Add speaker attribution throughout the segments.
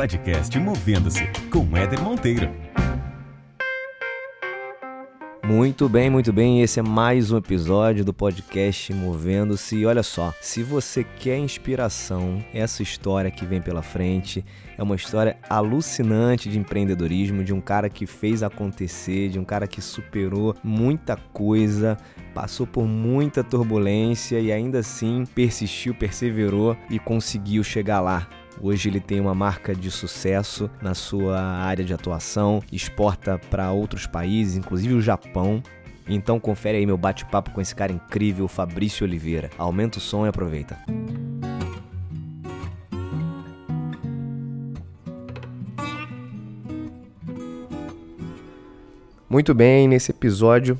Speaker 1: podcast Movendo-se com Éder Monteiro.
Speaker 2: Muito bem, muito bem. Esse é mais um episódio do podcast Movendo-se. E olha só, se você quer inspiração, essa história que vem pela frente é uma história alucinante de empreendedorismo, de um cara que fez acontecer, de um cara que superou muita coisa, passou por muita turbulência e ainda assim persistiu, perseverou e conseguiu chegar lá. Hoje ele tem uma marca de sucesso na sua área de atuação, exporta para outros países, inclusive o Japão. Então confere aí meu bate-papo com esse cara incrível, Fabrício Oliveira. Aumenta o som e aproveita. Muito bem, nesse episódio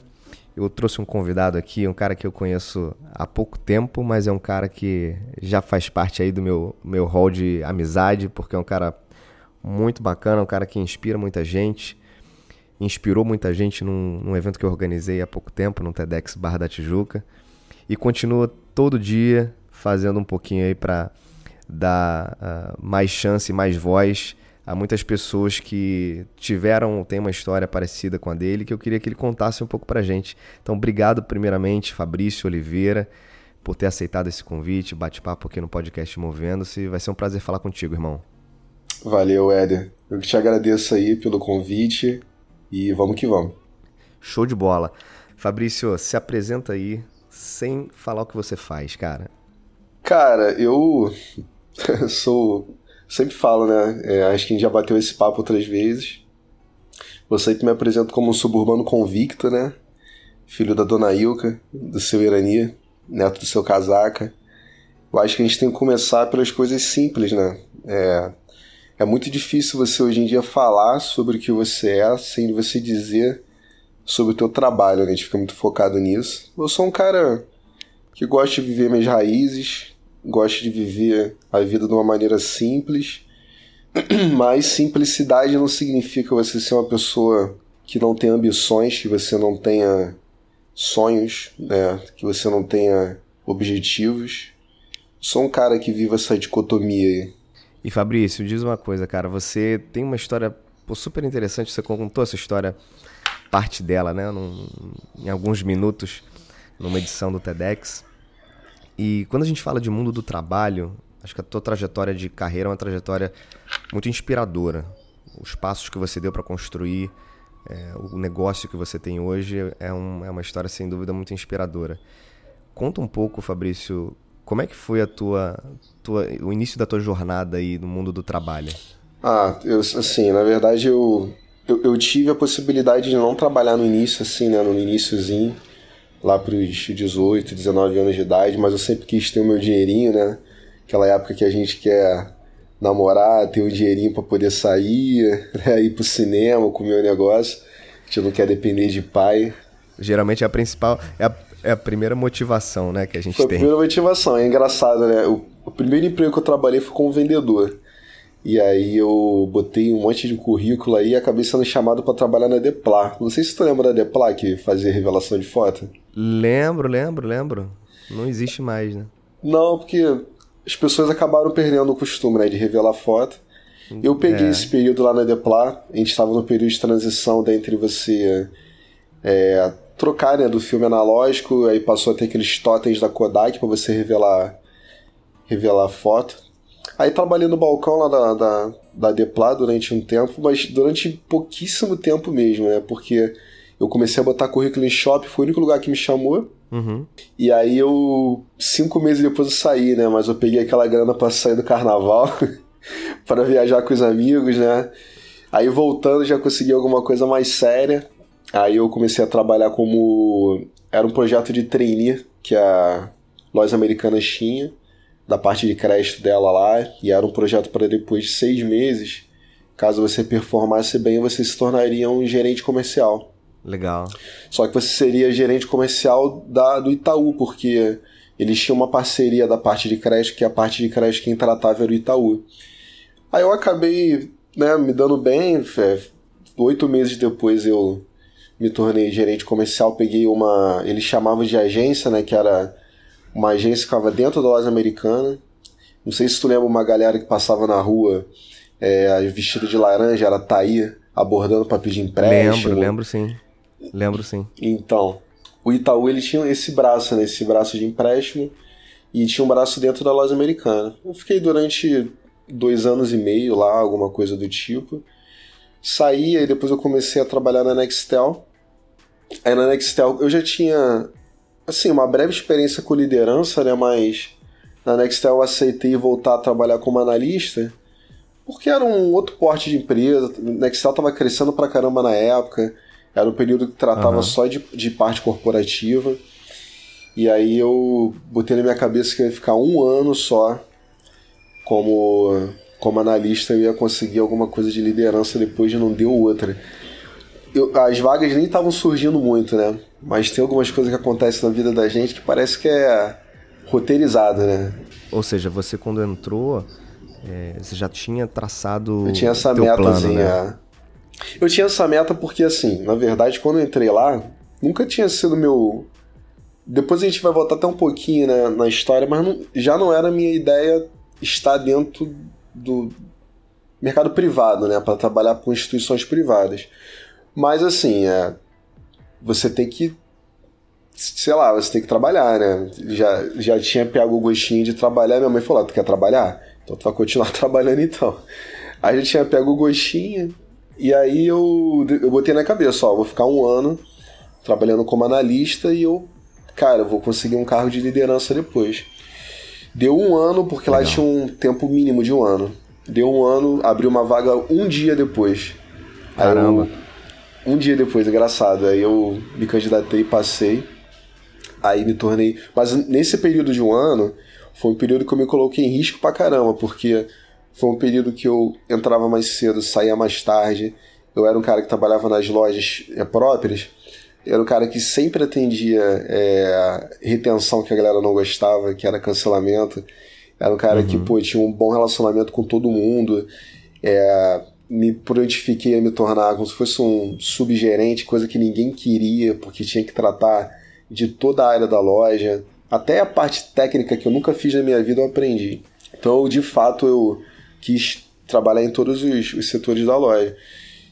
Speaker 2: eu trouxe um convidado aqui, um cara que eu conheço há pouco tempo, mas é um cara que já faz parte aí do meu, meu hall de amizade, porque é um cara muito bacana, um cara que inspira muita gente, inspirou muita gente num, num evento que eu organizei há pouco tempo, no TEDx Barra da Tijuca, e continua todo dia fazendo um pouquinho aí para dar uh, mais chance, mais voz há muitas pessoas que tiveram, tem uma história parecida com a dele, que eu queria que ele contasse um pouco pra gente. Então, obrigado primeiramente, Fabrício Oliveira, por ter aceitado esse convite, bate-papo aqui no podcast Movendo-se. Vai ser um prazer falar contigo, irmão.
Speaker 3: Valeu, Éder. Eu te agradeço aí pelo convite e vamos que vamos.
Speaker 2: Show de bola. Fabrício, se apresenta aí sem falar o que você faz, cara.
Speaker 3: Cara, eu sou sempre falo, né? É, acho que a gente já bateu esse papo outras vezes. Eu sempre me apresento como um suburbano convicto, né? Filho da dona Ilka, do seu Irani, neto do seu casaca. Eu acho que a gente tem que começar pelas coisas simples, né? É, é muito difícil você hoje em dia falar sobre o que você é sem você dizer sobre o teu trabalho, né? A gente fica muito focado nisso. Eu sou um cara que gosta de viver minhas raízes, gosto de viver a vida de uma maneira simples, mas simplicidade não significa você ser uma pessoa que não tem ambições, que você não tenha sonhos, né? que você não tenha objetivos. Sou um cara que vive essa dicotomia aí.
Speaker 2: E Fabrício, diz uma coisa, cara. Você tem uma história pô, super interessante. Você contou essa história, parte dela, né? Num, em alguns minutos, numa edição do TEDx. E quando a gente fala de mundo do trabalho, acho que a tua trajetória de carreira é uma trajetória muito inspiradora. Os passos que você deu para construir é, o negócio que você tem hoje é, um, é uma história sem dúvida muito inspiradora. Conta um pouco, Fabrício, como é que foi a tua, tua, o início da tua jornada aí no mundo do trabalho?
Speaker 3: Ah, eu, assim, na verdade eu, eu, eu tive a possibilidade de não trabalhar no início, assim, né, no iníciozinho lá para os 18, 19 anos de idade, mas eu sempre quis ter o meu dinheirinho, né? Aquela época que a gente quer namorar, ter um dinheirinho para poder sair, né? ir pro cinema, comer o um negócio. A gente não quer depender de pai.
Speaker 2: Geralmente é a principal, é a, é a primeira motivação, né, que a gente
Speaker 3: foi
Speaker 2: tem.
Speaker 3: a primeira motivação, é engraçado, né? O, o primeiro emprego que eu trabalhei foi como vendedor. E aí eu botei um monte de currículo aí e acabei sendo chamado para trabalhar na Deplar. Não sei se tu lembra da Deplar que fazia revelação de foto.
Speaker 2: Lembro, lembro, lembro. Não existe mais, né?
Speaker 3: Não, porque as pessoas acabaram perdendo o costume, né, de revelar foto. Eu peguei é. esse período lá na Deplar, a gente estava no período de transição entre você é, trocar né, do filme analógico, aí passou a ter aqueles totens da Kodak para você revelar revelar foto. Aí trabalhei no balcão lá da, da, da Depla durante um tempo, mas durante pouquíssimo tempo mesmo, né? Porque eu comecei a botar currículo em shopping, foi o único lugar que me chamou.
Speaker 2: Uhum.
Speaker 3: E aí eu, cinco meses depois eu saí, né? Mas eu peguei aquela grana para sair do carnaval, para viajar com os amigos, né? Aí voltando já consegui alguma coisa mais séria. Aí eu comecei a trabalhar como. Era um projeto de trainee que a Lojas Americanas tinha da parte de crédito dela lá, e era um projeto para depois de seis meses, caso você performasse bem, você se tornaria um gerente comercial.
Speaker 2: Legal.
Speaker 3: Só que você seria gerente comercial da, do Itaú, porque eles tinham uma parceria da parte de crédito, que a parte de crédito quem tratava era o Itaú. Aí eu acabei né, me dando bem, oito meses depois eu me tornei gerente comercial, peguei uma. Eles chamavam de agência, né? Que era uma agência que ficava dentro da loja americana. Não sei se tu lembra uma galera que passava na rua é, vestido de laranja, era Thaí abordando para pedir empréstimo.
Speaker 2: Lembro, lembro sim. Lembro sim.
Speaker 3: Então, o Itaú ele tinha esse braço, né, esse braço de empréstimo, e tinha um braço dentro da loja americana. Eu fiquei durante dois anos e meio lá, alguma coisa do tipo. Saí, aí depois eu comecei a trabalhar na Nextel. Aí na Nextel eu já tinha, assim, uma breve experiência com liderança, né, mas na Nextel eu aceitei voltar a trabalhar como analista, porque era um outro porte de empresa. Nextel estava crescendo pra caramba na época, era um período que tratava uhum. só de, de parte corporativa. E aí eu botei na minha cabeça que eu ia ficar um ano só como, como analista, eu ia conseguir alguma coisa de liderança depois de não deu outra. Eu, as vagas nem estavam surgindo muito, né? Mas tem algumas coisas que acontecem na vida da gente que parece que é roteirizada, né?
Speaker 2: Ou seja, você quando entrou, é, você já tinha traçado.
Speaker 3: Eu tinha essa metazinha. Né? Eu tinha essa meta porque, assim, na verdade, quando eu entrei lá, nunca tinha sido meu. Depois a gente vai voltar até um pouquinho né, na história, mas não, já não era a minha ideia estar dentro do mercado privado, né, para trabalhar com instituições privadas. Mas, assim, é, você tem que sei lá, você tem que trabalhar, né? Já, já tinha pego o gostinho de trabalhar, minha mãe falou: ah, tu quer trabalhar? Então tu vai continuar trabalhando então. Aí já tinha pego o gostinho, e aí eu, eu botei na cabeça: ó, vou ficar um ano trabalhando como analista e eu, cara, vou conseguir um carro de liderança depois. Deu um ano, porque Legal. lá tinha um tempo mínimo de um ano. Deu um ano, abriu uma vaga um dia depois.
Speaker 2: Caramba.
Speaker 3: Eu, um dia depois, engraçado. Aí eu me candidatei, passei. Aí me tornei. Mas nesse período de um ano, foi um período que eu me coloquei em risco pra caramba, porque foi um período que eu entrava mais cedo, saía mais tarde. Eu era um cara que trabalhava nas lojas é, próprias. Eu era um cara que sempre atendia é, retenção que a galera não gostava, que era cancelamento. Era um cara uhum. que, pô, tinha um bom relacionamento com todo mundo. É, me prontifiquei a me tornar como se fosse um subgerente, coisa que ninguém queria, porque tinha que tratar de toda a área da loja, até a parte técnica que eu nunca fiz na minha vida eu aprendi. Então, de fato, eu quis trabalhar em todos os, os setores da loja.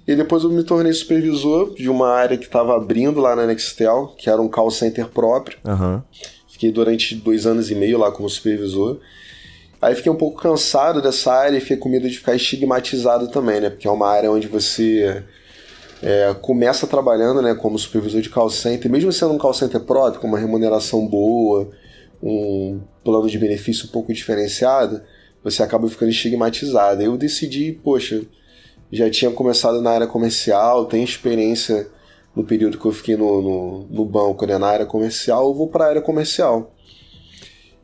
Speaker 3: E depois eu me tornei supervisor de uma área que estava abrindo lá na Nextel, que era um call center próprio.
Speaker 2: Uhum.
Speaker 3: Fiquei durante dois anos e meio lá como supervisor. Aí fiquei um pouco cansado dessa área e fiquei com medo de ficar estigmatizado também, né? Porque é uma área onde você é, começa trabalhando né, como supervisor de call center, mesmo sendo um call center próprio, com uma remuneração boa, um plano de benefício um pouco diferenciado, você acaba ficando estigmatizado. Eu decidi, poxa, já tinha começado na área comercial, tenho experiência no período que eu fiquei no, no, no banco, né, na área comercial, eu vou para a área comercial.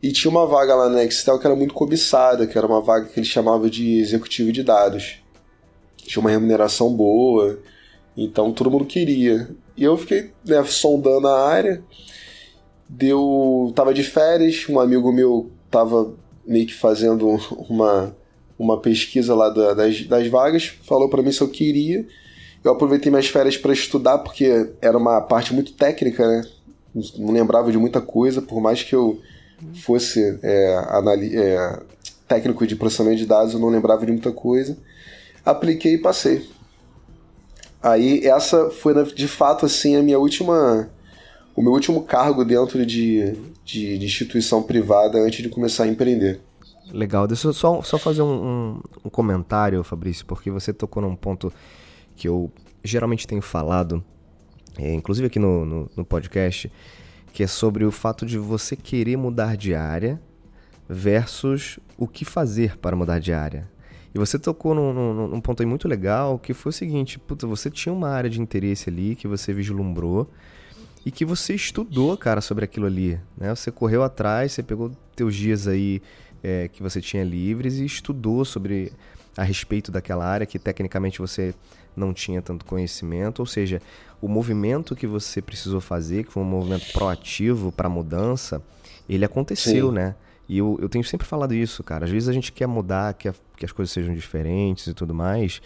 Speaker 3: E tinha uma vaga lá na Nextel que era muito cobiçada, que era uma vaga que ele chamava de executivo de dados. Tinha uma remuneração boa, então todo mundo queria. E eu fiquei né, sondando a área. Deu. Tava de férias, um amigo meu tava meio que fazendo uma, uma pesquisa lá da, das, das vagas, falou para mim se eu queria. Eu aproveitei minhas férias para estudar, porque era uma parte muito técnica, né? Não lembrava de muita coisa, por mais que eu fosse é, é, técnico de processamento de dados, eu não lembrava de muita coisa. Apliquei e passei. Aí essa foi de fato assim a minha última o meu último cargo dentro de, de, de instituição privada antes de começar a empreender.
Speaker 2: Legal, deixa eu só, só fazer um, um, comentário, Fabrício, porque você tocou num ponto que eu geralmente tenho falado, é, inclusive aqui no, no, no, podcast, que é sobre o fato de você querer mudar de área versus o que fazer para mudar de área. E você tocou num, num, num, ponto aí muito legal, que foi o seguinte, puta, você tinha uma área de interesse ali que você vislumbrou e que você estudou, cara, sobre aquilo ali, né? Você correu atrás, você pegou teus dias aí é, que você tinha livres e estudou sobre a respeito daquela área que tecnicamente você não tinha tanto conhecimento, ou seja, o movimento que você precisou fazer, que foi um movimento proativo para mudança, ele aconteceu, Sim. né? E eu, eu tenho sempre falado isso, cara. Às vezes a gente quer mudar, quer que as coisas sejam diferentes e tudo mais,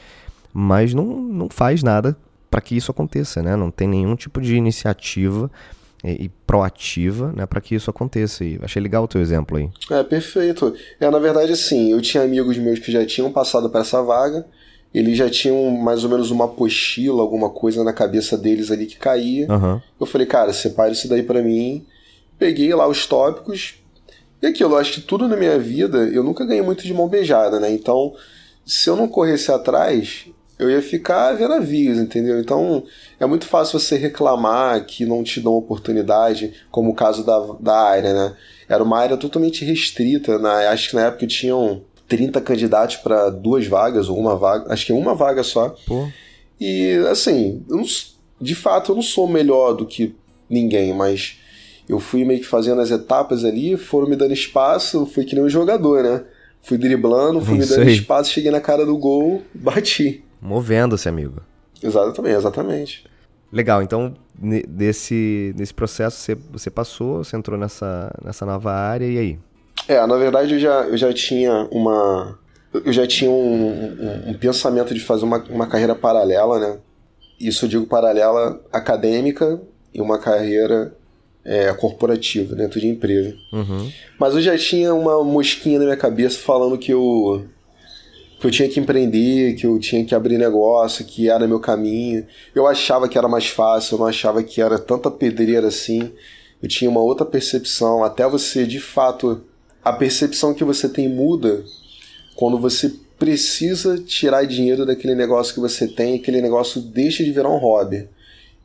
Speaker 2: mas não, não faz nada para que isso aconteça, né? Não tem nenhum tipo de iniciativa e, e proativa, né, para que isso aconteça. E achei legal o teu exemplo aí.
Speaker 3: É, perfeito. É, na verdade, assim, eu tinha amigos meus que já tinham passado para essa vaga, eles já tinham mais ou menos uma apostila, alguma coisa na cabeça deles ali que caía.
Speaker 2: Uhum.
Speaker 3: Eu falei, cara, separa isso daí para mim. Peguei lá os tópicos. E aquilo, eu acho que tudo na minha vida, eu nunca ganhei muito de mão beijada, né? Então, se eu não corresse atrás, eu ia ficar vendo navios, entendeu? Então é muito fácil você reclamar que não te dão oportunidade, como o caso da, da área, né? Era uma área totalmente restrita, né? acho que na época tinham 30 candidatos para duas vagas, ou uma vaga, acho que uma vaga só.
Speaker 2: Pô.
Speaker 3: E assim, não, de fato eu não sou melhor do que ninguém, mas eu fui meio que fazendo as etapas ali, foram me dando espaço, fui que nem um jogador, né? Fui driblando, fui Isso me dando aí. espaço, cheguei na cara do gol, bati.
Speaker 2: Movendo-se, amigo.
Speaker 3: Exatamente, exatamente.
Speaker 2: Legal, então nesse, nesse processo você, você passou, você entrou nessa, nessa nova área e aí?
Speaker 3: É, na verdade eu já, eu já tinha uma. Eu já tinha um, um, um pensamento de fazer uma, uma carreira paralela, né? Isso eu digo paralela acadêmica e uma carreira é, corporativa dentro de empresa.
Speaker 2: Uhum.
Speaker 3: Mas eu já tinha uma mosquinha na minha cabeça falando que eu que eu tinha que empreender, que eu tinha que abrir negócio, que era meu caminho. Eu achava que era mais fácil, eu não achava que era tanta pedreira assim. Eu tinha uma outra percepção, até você, de fato, a percepção que você tem muda quando você precisa tirar dinheiro daquele negócio que você tem, aquele negócio deixa de virar um hobby.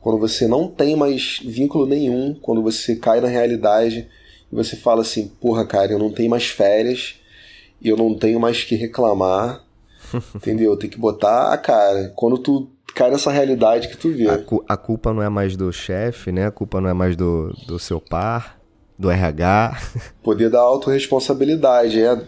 Speaker 3: Quando você não tem mais vínculo nenhum, quando você cai na realidade e você fala assim: porra, cara, eu não tenho mais férias, eu não tenho mais que reclamar, Entendeu? Tem que botar a cara. Quando tu cai nessa realidade que tu vê.
Speaker 2: A, cu a culpa não é mais do chefe, né? A culpa não é mais do, do seu par, do RH.
Speaker 3: Poder da autorresponsabilidade. É,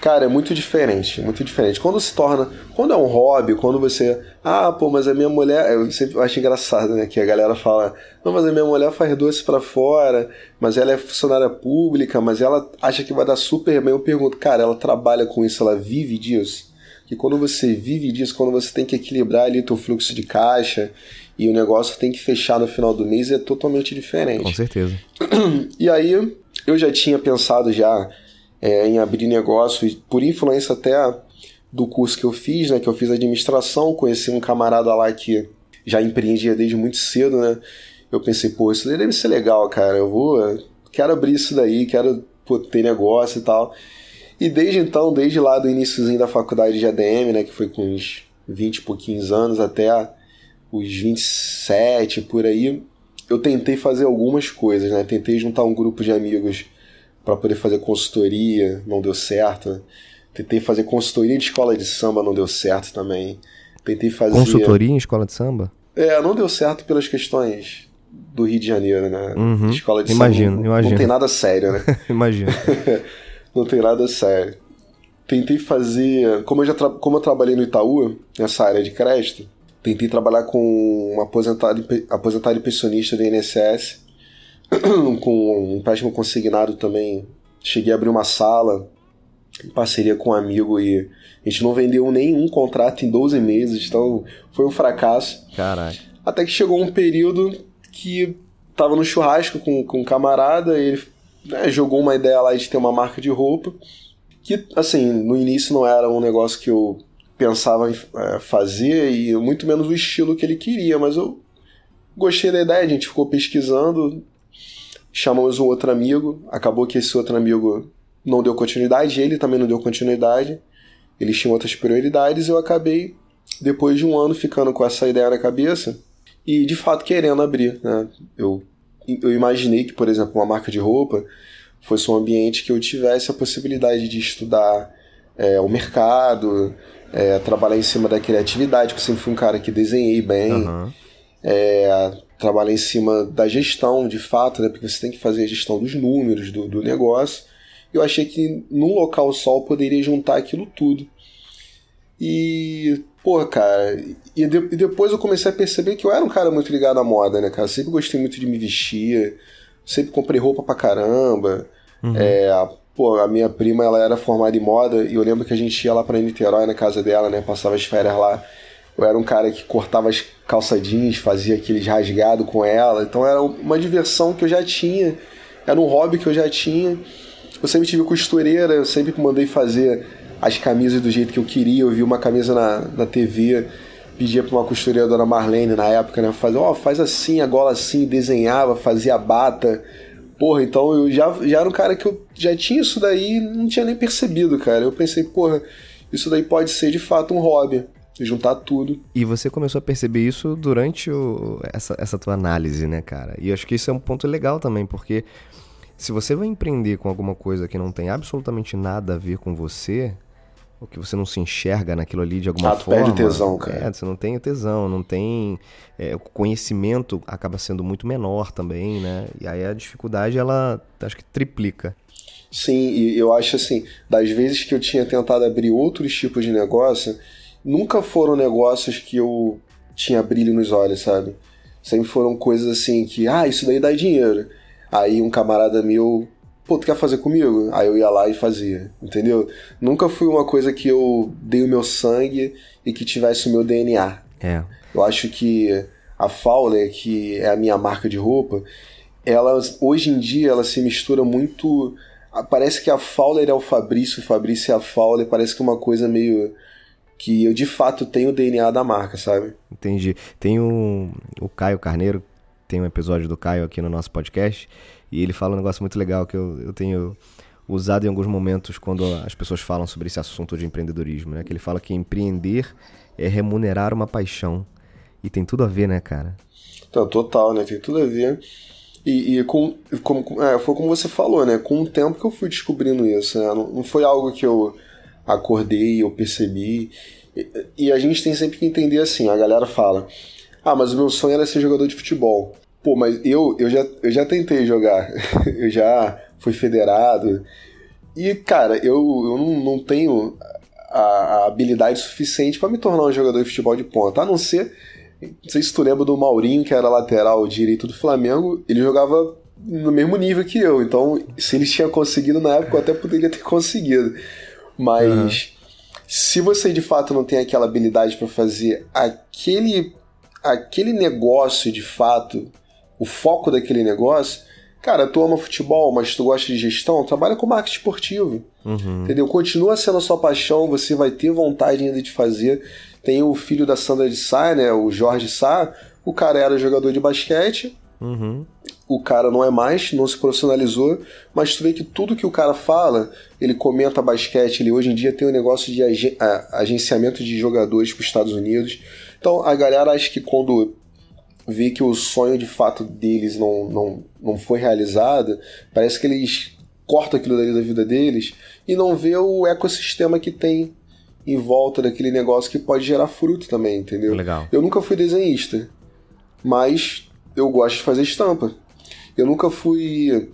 Speaker 3: cara, é muito diferente. Muito diferente. Quando se torna. Quando é um hobby, quando você. Ah, pô, mas a minha mulher. Eu sempre acho engraçado, né? Que a galera fala. Não, mas a minha mulher faz doce para fora, mas ela é funcionária pública, mas ela acha que vai dar super bem. Eu pergunto, cara, ela trabalha com isso, ela vive disso? que quando você vive disso, quando você tem que equilibrar ali teu fluxo de caixa e o negócio tem que fechar no final do mês, é totalmente diferente.
Speaker 2: Com certeza.
Speaker 3: E aí eu já tinha pensado já é, em abrir negócio, por influência até do curso que eu fiz, né, que eu fiz administração, conheci um camarada lá que já empreendia desde muito cedo, né? Eu pensei, pô, isso deve ser legal, cara. Eu vou, quero abrir isso daí, quero pô, ter negócio e tal. E desde então, desde lá do iníciozinho da faculdade de ADM, né, que foi com uns 20 e pouquinhos anos até os 27 por aí, eu tentei fazer algumas coisas, né? Tentei juntar um grupo de amigos para poder fazer consultoria, não deu certo. Tentei fazer consultoria de escola de samba, não deu certo também. Tentei fazer
Speaker 2: consultoria em escola de samba?
Speaker 3: É, não deu certo pelas questões do Rio de Janeiro, né?
Speaker 2: Uhum.
Speaker 3: Escola de
Speaker 2: imagino,
Speaker 3: samba.
Speaker 2: Imagino.
Speaker 3: Não tem nada sério, né?
Speaker 2: imagino.
Speaker 3: não tem nada sério. Tentei fazer. Como eu, já tra... como eu trabalhei no Itaú, nessa área de crédito, tentei trabalhar com um aposentado, aposentado e pensionista do INSS, com um empréstimo consignado também. Cheguei a abrir uma sala em parceria com um amigo e a gente não vendeu nenhum contrato em 12 meses, então foi um fracasso.
Speaker 2: Caralho.
Speaker 3: Até que chegou um período que tava no churrasco com, com um camarada e ele né, jogou uma ideia lá de ter uma marca de roupa, que, assim, no início não era um negócio que eu pensava em é, fazer e muito menos o estilo que ele queria, mas eu gostei da ideia, a gente ficou pesquisando, chamamos um outro amigo, acabou que esse outro amigo não deu continuidade, ele também não deu continuidade, eles tinham outras prioridades eu acabei, depois de um ano, ficando com essa ideia na cabeça e de fato querendo abrir. Né? Eu eu imaginei que, por exemplo, uma marca de roupa fosse um ambiente que eu tivesse a possibilidade de estudar é, o mercado, é, trabalhar em cima da criatividade, porque eu sempre fui um cara que desenhei bem,
Speaker 2: uhum.
Speaker 3: é, trabalhar em cima da gestão, de fato, né, porque você tem que fazer a gestão dos números do, do negócio. Eu achei que num local só eu poderia juntar aquilo tudo. E Pô, cara, e, de, e, depois eu comecei a perceber que eu era um cara muito ligado à moda, né, cara? Sempre gostei muito de me vestir, sempre comprei roupa pra caramba.
Speaker 2: Uhum.
Speaker 3: É, pô, a minha prima, ela era formada em moda e eu lembro que a gente ia lá pra Niterói, na casa dela, né? Passava as férias lá. Eu era um cara que cortava as calça jeans, fazia aqueles rasgados com ela. Então era uma diversão que eu já tinha, era um hobby que eu já tinha. Eu sempre tive costureira, eu sempre mandei fazer as camisas do jeito que eu queria. Eu vi uma camisa na, na TV, pedia para uma costureira, dona Marlene, na época, né? Fazer, ó, oh, faz assim, a gola assim, desenhava, fazia bata. Porra, então eu já, já era um cara que eu já tinha isso daí não tinha nem percebido, cara. Eu pensei, porra, isso daí pode ser de fato um hobby. Juntar tudo.
Speaker 2: E você começou a perceber isso durante o, essa, essa tua análise, né, cara? E acho que isso é um ponto legal também, porque se você vai empreender com alguma coisa que não tem absolutamente nada a ver com você, ou que você não se enxerga naquilo ali de alguma ah, forma.
Speaker 3: perde tesão, cara.
Speaker 2: É, você não tem tesão, não tem. É, o conhecimento acaba sendo muito menor também, né? E aí a dificuldade, ela acho que triplica.
Speaker 3: Sim, e eu acho assim, das vezes que eu tinha tentado abrir outros tipos de negócio, nunca foram negócios que eu tinha brilho nos olhos, sabe? Sempre foram coisas assim que, ah, isso daí dá dinheiro. Aí um camarada meu pô, tu quer fazer comigo? Aí eu ia lá e fazia, entendeu? Nunca foi uma coisa que eu dei o meu sangue e que tivesse o meu DNA.
Speaker 2: É.
Speaker 3: Eu acho que a Fowler, que é a minha marca de roupa, ela hoje em dia ela se mistura muito. Parece que a Fowler é o Fabrício, o Fabrício é a Fowler, parece que é uma coisa meio que eu de fato tenho o DNA da marca, sabe?
Speaker 2: Entendi. Tem o, o Caio Carneiro, tem um episódio do Caio aqui no nosso podcast, e ele fala um negócio muito legal que eu, eu tenho usado em alguns momentos quando as pessoas falam sobre esse assunto de empreendedorismo, né? Que ele fala que empreender é remunerar uma paixão. E tem tudo a ver, né, cara?
Speaker 3: Então, total, né? Tem tudo a ver. E, e com, com é, foi como você falou, né? Com o tempo que eu fui descobrindo isso, né? Não, não foi algo que eu acordei, eu percebi. E, e, a gente tem sempre que entender assim, a galera fala, ah, mas o meu sonho era ser jogador de futebol. Pô, mas eu, eu, já, eu já tentei jogar. eu já fui federado. E, cara, eu, eu não, não tenho a, a habilidade suficiente para me tornar um jogador de futebol de ponta. A não ser. Não sei se tu lembra do Maurinho, que era lateral direito do Flamengo. Ele jogava no mesmo nível que eu. Então, se ele tinha conseguido na época, eu até poderia ter conseguido. Mas. Uhum. Se você de fato não tem aquela habilidade para fazer aquele aquele negócio de fato o foco daquele negócio, cara, tu ama futebol, mas tu gosta de gestão, trabalha com marketing esportivo. Uhum. Entendeu? Continua sendo a sua paixão, você vai ter vontade ainda de fazer. Tem o filho da Sandra de Sá, né? O Jorge Sá. O cara era jogador de basquete.
Speaker 2: Uhum.
Speaker 3: O cara não é mais, não se profissionalizou, mas tu vê que tudo que o cara fala, ele comenta basquete, ele hoje em dia tem um negócio de agenciamento de jogadores para os Estados Unidos. Então a galera acha que quando vê que o sonho de fato deles não, não, não foi realizado, parece que eles cortam aquilo dali da vida deles e não vê o ecossistema que tem em volta daquele negócio que pode gerar fruto também, entendeu?
Speaker 2: Legal.
Speaker 3: Eu nunca fui desenhista, mas eu gosto de fazer estampa. Eu nunca fui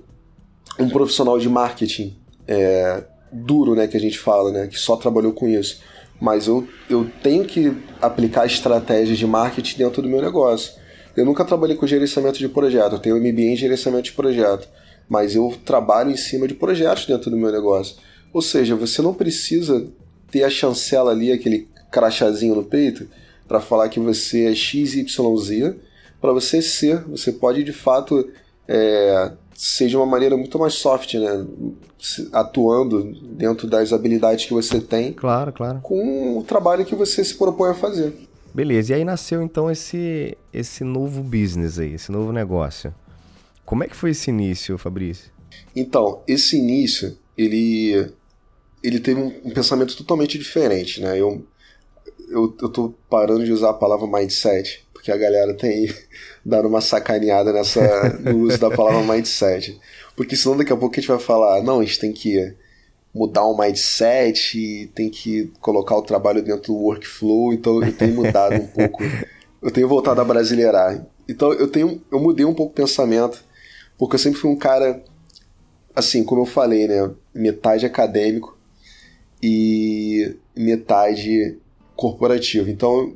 Speaker 3: um profissional de marketing é, duro, né, que a gente fala, né, que só trabalhou com isso. Mas eu, eu tenho que aplicar estratégias de marketing dentro do meu negócio. Eu nunca trabalhei com gerenciamento de projeto, eu tenho MBA em gerenciamento de projeto, mas eu trabalho em cima de projetos dentro do meu negócio. Ou seja, você não precisa ter a chancela ali, aquele crachazinho no peito, para falar que você é XYZ, para você ser. Você pode de fato é, ser de uma maneira muito mais soft, né? Atuando dentro das habilidades que você tem.
Speaker 2: Claro, claro.
Speaker 3: Com o trabalho que você se propõe a fazer.
Speaker 2: Beleza, e aí nasceu então esse, esse novo business aí, esse novo negócio. Como é que foi esse início, Fabrício?
Speaker 3: Então, esse início, ele, ele teve um, um pensamento totalmente diferente, né? Eu, eu, eu tô parando de usar a palavra mindset, porque a galera tem dado uma sacaneada nessa, no uso da palavra mindset. Porque senão daqui a pouco a gente vai falar, não, a gente tem que mudar um mindset, tem que colocar o trabalho dentro do workflow, então eu tenho mudado um pouco. Eu tenho voltado a brasileirar. Então eu tenho eu mudei um pouco o pensamento, porque eu sempre fui um cara assim, como eu falei, né, metade acadêmico e metade corporativo. Então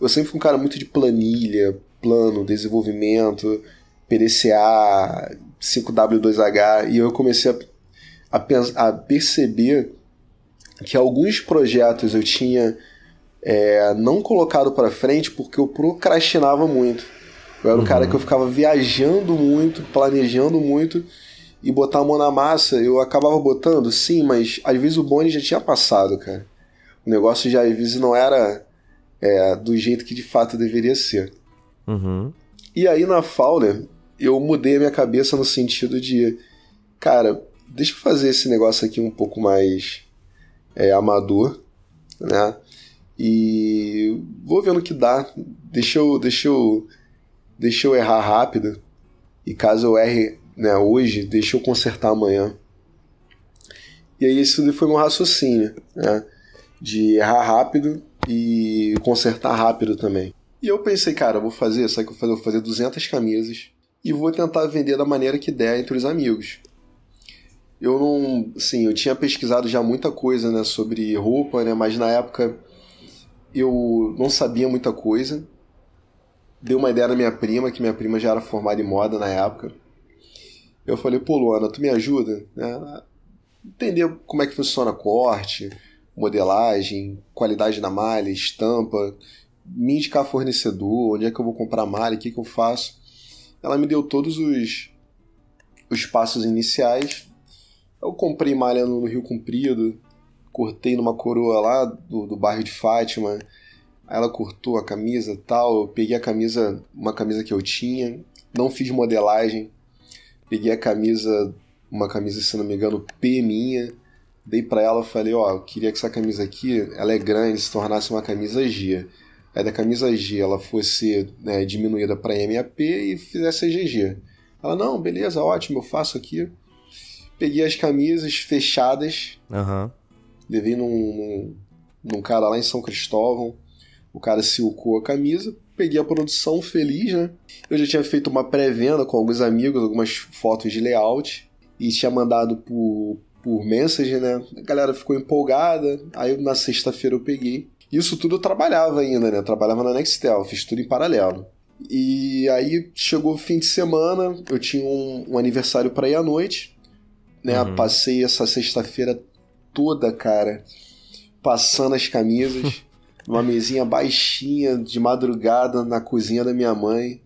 Speaker 3: eu sempre fui um cara muito de planilha, plano, desenvolvimento, PDCA, 5W2H, e eu comecei a a, a perceber que alguns projetos eu tinha é, não colocado para frente porque eu procrastinava muito. Eu era um uhum. cara que eu ficava viajando muito, planejando muito e botar a mão na massa, eu acabava botando, sim, mas às vezes o bonde já tinha passado, cara. O negócio já às vezes não era é, do jeito que de fato deveria ser.
Speaker 2: Uhum.
Speaker 3: E aí na Fowler, eu mudei a minha cabeça no sentido de, cara, deixa eu fazer esse negócio aqui um pouco mais é, amador, né? E vou vendo o que dá. Deixa eu, deixa eu, deixa eu errar rápido. E caso eu erre né, hoje, deixa eu consertar amanhã. E aí isso foi um raciocínio, né? De errar rápido e consertar rápido também. E eu pensei, cara, vou fazer, sabe que eu vou fazer 200 camisas e vou tentar vender da maneira que der entre os amigos. Eu não, sim, eu tinha pesquisado já muita coisa, né, sobre roupa, né, mas na época eu não sabia muita coisa. Dei uma ideia na minha prima, que minha prima já era formada em moda na época. Eu falei, pô, Luana, tu me ajuda, né, entender como é que funciona corte, modelagem, qualidade da malha, estampa, me indicar fornecedor, onde é que eu vou comprar malha, o que, que eu faço. Ela me deu todos os, os passos iniciais. Eu comprei malha no, Rio Comprido, cortei numa coroa lá do, do bairro de Fátima. Ela cortou a camisa tal. Eu peguei a camisa, uma camisa que eu tinha, não fiz modelagem. Peguei a camisa, uma camisa, se não me engano, P minha dei para ela, falei, ó, eu queria que essa camisa aqui, ela é grande, se tornasse uma camisa G. Aí da camisa G ela fosse né, diminuída para MAP e fizesse a GG. Ela, não, beleza, ótimo, eu faço aqui. Peguei as camisas fechadas,
Speaker 2: uhum.
Speaker 3: levei num, num, num, cara lá em São Cristóvão, o cara silcou a camisa, peguei a produção feliz, né? Eu já tinha feito uma pré-venda com alguns amigos, algumas fotos de layout, e tinha mandado por, por message, né? A galera ficou empolgada. Aí na sexta-feira eu peguei. Isso tudo eu trabalhava ainda, né? Eu trabalhava na Nextel, fiz tudo em paralelo. E aí chegou o fim de semana, eu tinha um, um aniversário para ir à noite, né? Uhum. Passei essa sexta-feira toda, cara, passando as camisas, numa mesinha baixinha de madrugada na cozinha da minha mãe,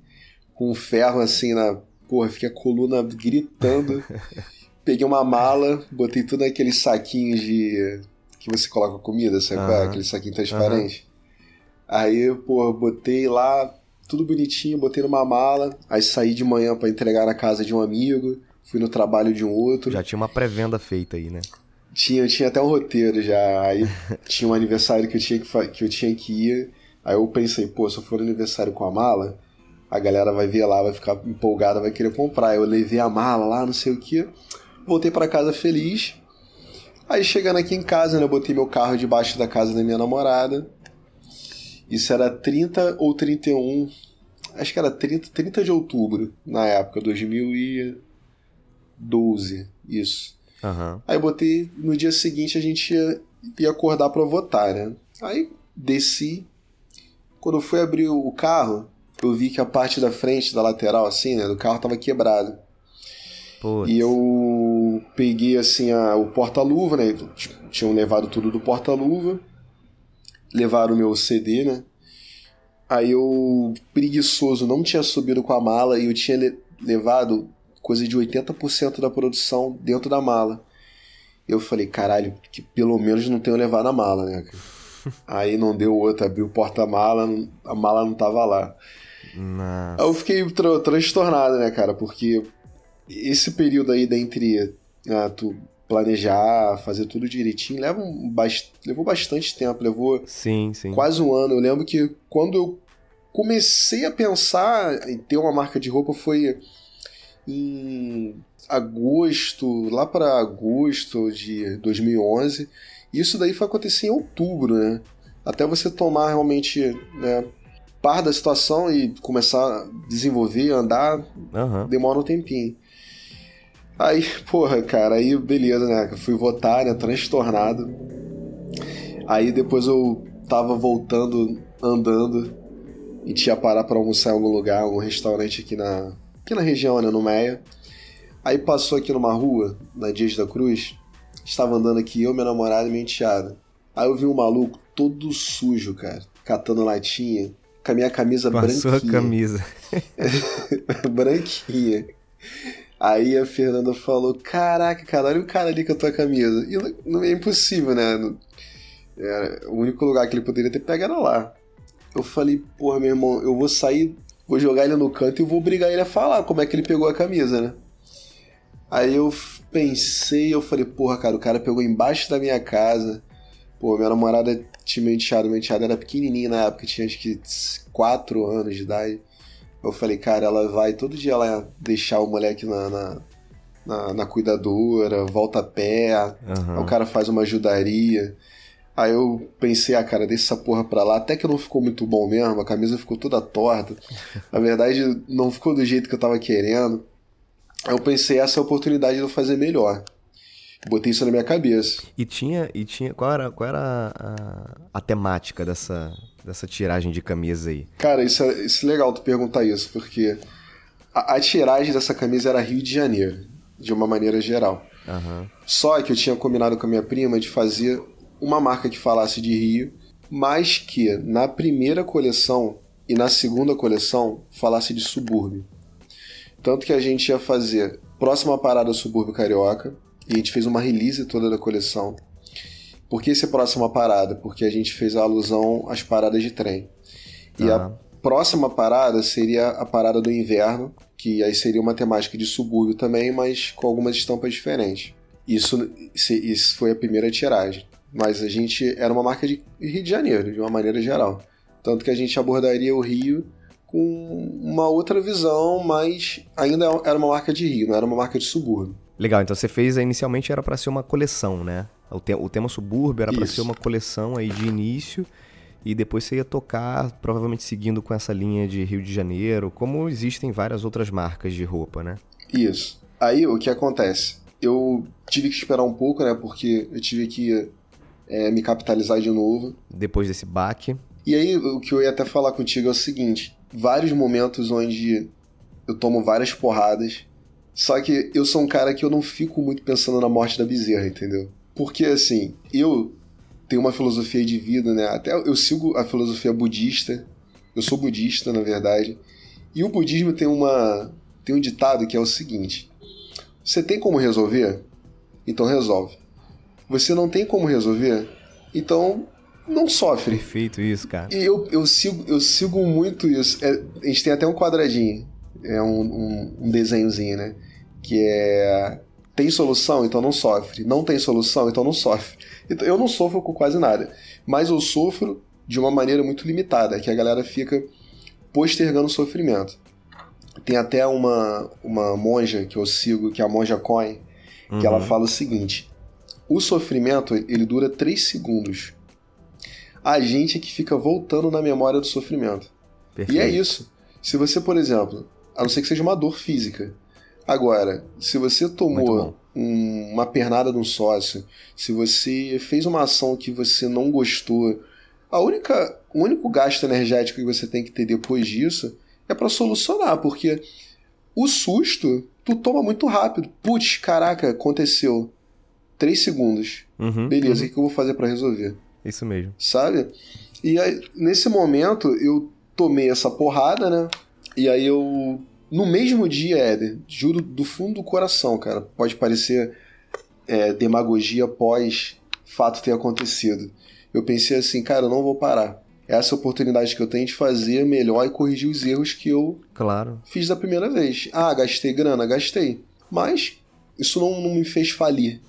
Speaker 3: com um ferro assim na. Porra, fiquei a coluna gritando. Peguei uma mala, botei tudo naqueles saquinhos de. que você coloca comida, sabe? Uhum. Aquele saquinho transparente. Aí, pô, botei lá, tudo bonitinho, botei numa mala. Aí saí de manhã para entregar na casa de um amigo. Fui no trabalho de um outro.
Speaker 2: Já tinha uma pré-venda feita aí, né?
Speaker 3: Tinha, tinha até um roteiro já. Aí tinha um aniversário que eu tinha que, que eu tinha que ir. Aí eu pensei, pô, se eu for aniversário com a mala, a galera vai ver lá, vai ficar empolgada, vai querer comprar. Eu levei a mala lá, não sei o que. Voltei para casa feliz. Aí chegando aqui em casa, né, eu botei meu carro debaixo da casa da minha namorada. Isso era 30 ou 31, acho que era 30, 30 de outubro, na época, 2012, isso.
Speaker 2: Uhum.
Speaker 3: Aí eu botei, no dia seguinte a gente ia, ia acordar para votar, né? Aí desci, quando eu fui abrir o carro, eu vi que a parte da frente, da lateral, assim, né, do carro tava quebrada.
Speaker 2: Putz.
Speaker 3: E eu peguei assim a, o porta-luva, né? Tinham levado tudo do porta-luva. Levaram o meu CD, né? Aí eu, preguiçoso, não tinha subido com a mala e eu tinha le levado coisa de 80% da produção dentro da mala. Eu falei, caralho, que pelo menos não tenho levado a mala, né? Aí não deu outra, abri o porta-mala, a mala não tava lá. Aí eu fiquei tra transtornado, né, cara? Porque esse período aí dentre ah, tu planejar, fazer tudo direitinho, leva um, bast... levou bastante tempo, levou
Speaker 2: sim, sim.
Speaker 3: quase um ano. Eu lembro que quando eu comecei a pensar em ter uma marca de roupa foi em agosto, lá para agosto de 2011. Isso daí foi acontecer em outubro, né? Até você tomar realmente né, par da situação e começar a desenvolver, andar,
Speaker 2: uhum.
Speaker 3: demora um tempinho. Aí, porra, cara, aí beleza, né? Fui votar, né? Transtornado. Aí depois eu tava voltando, andando, e tinha parar pra almoçar em algum lugar, um restaurante aqui na, aqui na região, né? No Meia. Aí passou aqui numa rua, na Dias da Cruz, estava andando aqui eu, minha namorada e minha enteada. Aí eu vi um maluco todo sujo, cara, catando latinha, com a minha camisa
Speaker 2: a
Speaker 3: branquinha.
Speaker 2: sua camisa.
Speaker 3: branquinha. Aí a Fernanda falou: Caraca, cara, olha o cara ali com a tua camisa. E não, é impossível, né? Não- é, o único lugar que ele poderia ter pego era lá. Eu falei: Porra, meu irmão, eu vou sair, vou jogar ele no canto e vou obrigar ele a falar como é que ele pegou a camisa, né? Aí eu pensei, eu falei: Porra, cara, o cara pegou embaixo da minha casa. Pô, minha namorada tinha meu enteado, meu enteado era pequenininho na época, tinha acho que 4 anos de idade. Eu falei, cara, ela vai todo dia lá deixar o moleque na, na, na, na cuidadora, volta a pé, aí o cara faz uma ajudaria. Aí eu pensei, ah, cara, deixa essa porra pra lá. Até que não ficou muito bom mesmo, a camisa ficou toda torta. Na verdade, não ficou do jeito que eu tava querendo. Aí eu pensei, essa é a oportunidade de eu fazer melhor. Botei isso na minha cabeça.
Speaker 2: E tinha, e tinha. Qual era, qual era a, a temática dessa, dessa tiragem de camisa aí?
Speaker 3: Cara, isso é, isso é legal tu perguntar isso, porque a, a tiragem dessa camisa era Rio de Janeiro, de uma maneira geral.
Speaker 2: Aham.
Speaker 3: Só que eu tinha combinado com a minha prima de fazer uma marca que falasse de Rio, mas que na primeira coleção e na segunda coleção falasse de subúrbio. Tanto que a gente ia fazer próxima parada subúrbio carioca, e a gente fez uma release toda da coleção. Por que esse próxima parada? Porque a gente fez a alusão às paradas de trem. E
Speaker 2: Tá.
Speaker 3: a próxima parada seria a parada do inverno, que aí seria uma temática de subúrbio também, mas com algumas estampas diferentes. Isso, isso foi a primeira tiragem. Mas a gente era uma marca de Rio de Janeiro, de uma maneira geral. Tanto que a gente abordaria o Rio com uma outra visão, mas ainda era uma marca de Rio, não era uma marca de subúrbio.
Speaker 2: Legal, então você fez inicialmente era pra ser uma coleção, né? O, te- o tema subúrbio era
Speaker 3: Isso.
Speaker 2: ser uma coleção aí de início e depois você ia tocar, provavelmente seguindo com essa linha de Rio de Janeiro, como existem várias outras marcas de roupa, né?
Speaker 3: Isso. Aí o que acontece? Eu tive que esperar um pouco, né? Porque eu tive que é, me capitalizar de novo.
Speaker 2: Depois desse baque.
Speaker 3: E aí, o que eu ia até falar contigo é o seguinte: vários momentos onde eu tomo várias porradas, só que eu sou um cara que eu não fico muito pensando na morte da bezerra, entendeu? Porque, assim, eu tenho uma filosofia de vida, né? Até eu sigo a filosofia budista, eu sou budista, na verdade, e o budismo tem uma tem um ditado que é o seguinte: você tem como resolver? Então resolve. Você não tem como resolver? Então não sofre.
Speaker 2: Perfeito isso, cara.
Speaker 3: E eu, eu, sigo, eu sigo muito isso. É, a gente tem até um quadradinho, é um, um, um desenhozinho, né? Que é. Tem solução, então não sofre. Não tem solução, então não sofre. Então, eu não sofro com quase nada. Mas eu sofro de uma maneira muito limitada, que a galera fica postergando o sofrimento. Tem até uma, uma monja que eu sigo, que é a monja Coin, que ela
Speaker 2: Uhum.
Speaker 3: fala o seguinte: o sofrimento ele dura 3 segundos. A gente é que fica voltando na memória do sofrimento.
Speaker 2: Perfeito.
Speaker 3: E é isso. Se você, por exemplo, a não ser que seja uma dor física. Agora, se você tomou um- uma pernada de um sócio, se você fez uma ação que você não gostou, a única, o único gasto energético que você tem que ter depois disso é pra solucionar, porque o susto tu toma muito rápido. Putz, caraca, aconteceu. Três segundos.
Speaker 2: Uhum,
Speaker 3: Beleza,
Speaker 2: uhum.
Speaker 3: o que eu vou fazer pra resolver?
Speaker 2: Isso mesmo.
Speaker 3: sabe? E aí, nesse momento, eu tomei essa porrada, né? E aí eu. No mesmo dia, Éder, juro do fundo do coração, cara, pode parecer é, demagogia pós fato ter acontecido. Eu pensei assim, cara, eu não vou parar. Essa é oportunidade que eu tenho de fazer melhor e corrigir os erros que eu
Speaker 2: Claro.
Speaker 3: fiz da primeira vez. Ah, gastei grana? Gastei. Mas isso não, não me fez falir.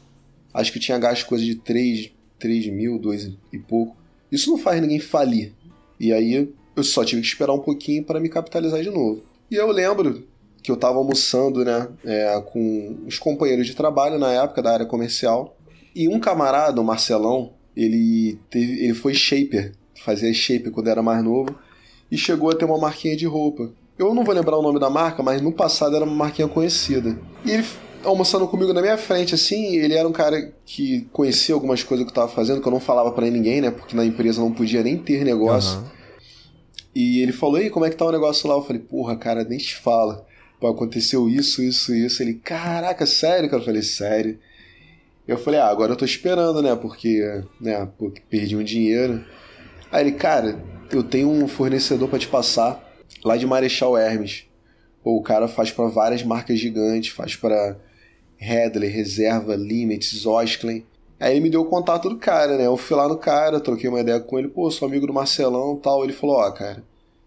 Speaker 3: Acho que tinha gasto coisa de 3, 3 mil, 2 e pouco. Isso não faz ninguém falir. E aí eu só tive que esperar um pouquinho para me capitalizar de novo. E eu lembro que eu tava almoçando, né, é, com os companheiros de trabalho na época da área comercial. E um camarada, o Marcelão, ele, teve, ele foi shaper, fazia shaper quando era mais novo, e chegou a ter uma marquinha de roupa. Eu não vou lembrar o nome da marca, mas no passado era uma marquinha conhecida. E ele almoçando comigo na minha frente, assim, ele era um cara que conhecia algumas coisas que eu tava fazendo, que eu não falava pra ninguém, né? Porque na empresa não podia nem ter negócio.
Speaker 2: Aham.
Speaker 3: E ele falou, e como é que tá o negócio lá? Eu falei, porra, cara, nem te fala. Pô, aconteceu isso, isso, isso. Ele, caraca, sério, cara? Eu falei, sério. Eu falei, ah, agora eu tô esperando, né? Porque, né, porque perdi um dinheiro. Aí ele, cara, eu tenho um fornecedor para te passar lá de Marechal Hermes. Pô, o cara faz para várias marcas gigantes, faz para Headley, Reserva, Limits, Osklen. Aí ele me deu o contato do cara, né? Eu fui lá no cara, troquei uma ideia com ele, pô, sou amigo do Marcelão e tal. Ele falou, ó, oh, cara,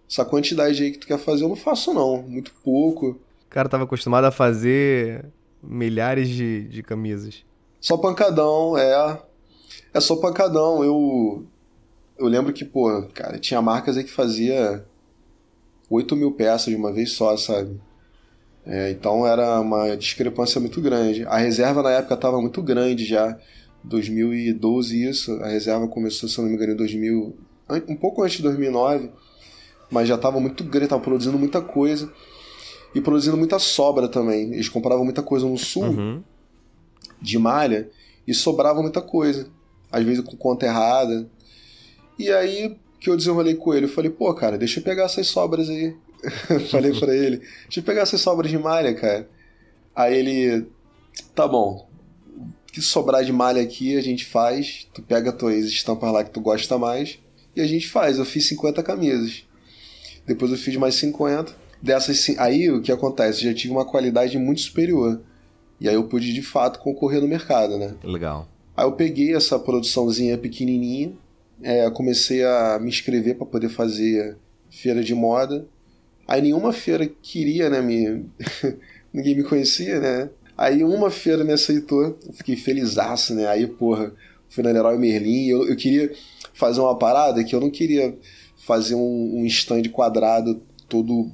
Speaker 3: essa quantidade aí que tu quer fazer eu não faço não, muito pouco.
Speaker 2: O cara tava acostumado a fazer milhares de, de camisas.
Speaker 3: Só pancadão, é. É só pancadão. Eu. Eu lembro que, pô, cara, tinha marcas aí que fazia 8 mil peças de uma vez só, sabe? É, então era uma discrepância muito grande. A reserva na época estava muito grande já. 2012 isso, a reserva começou, se não me engano, em 2000, um pouco antes de 2009, mas já estava muito grande, estava produzindo muita coisa e produzindo muita sobra também. Eles compravam muita coisa no sul uhum. de malha e sobrava muita coisa, às vezes com conta errada. E aí que eu desenrolei com ele, eu falei, pô, cara, deixa eu pegar essas sobras aí. falei para ele, deixa eu pegar essas sobras de malha, cara. Aí ele, tá bom, que sobrar de malha aqui a gente faz, tu pega tuas estampas lá que tu gosta mais e a gente faz. Eu fiz 50 camisas. Depois eu fiz mais 50 dessas aí o que acontece? Eu já tive uma qualidade muito superior. E aí eu pude de fato concorrer no mercado, né?
Speaker 2: Legal.
Speaker 3: Aí eu peguei essa produçãozinha pequenininha, é, comecei a me inscrever para poder fazer feira de moda. Aí nenhuma feira queria, né? Me... Ninguém me conhecia, né? Aí uma feira me aceitou, fiquei felizaço, né? Aí, porra, fui na Leroy Merlin, eu, eu queria fazer uma parada que eu não queria fazer um, um stand quadrado todo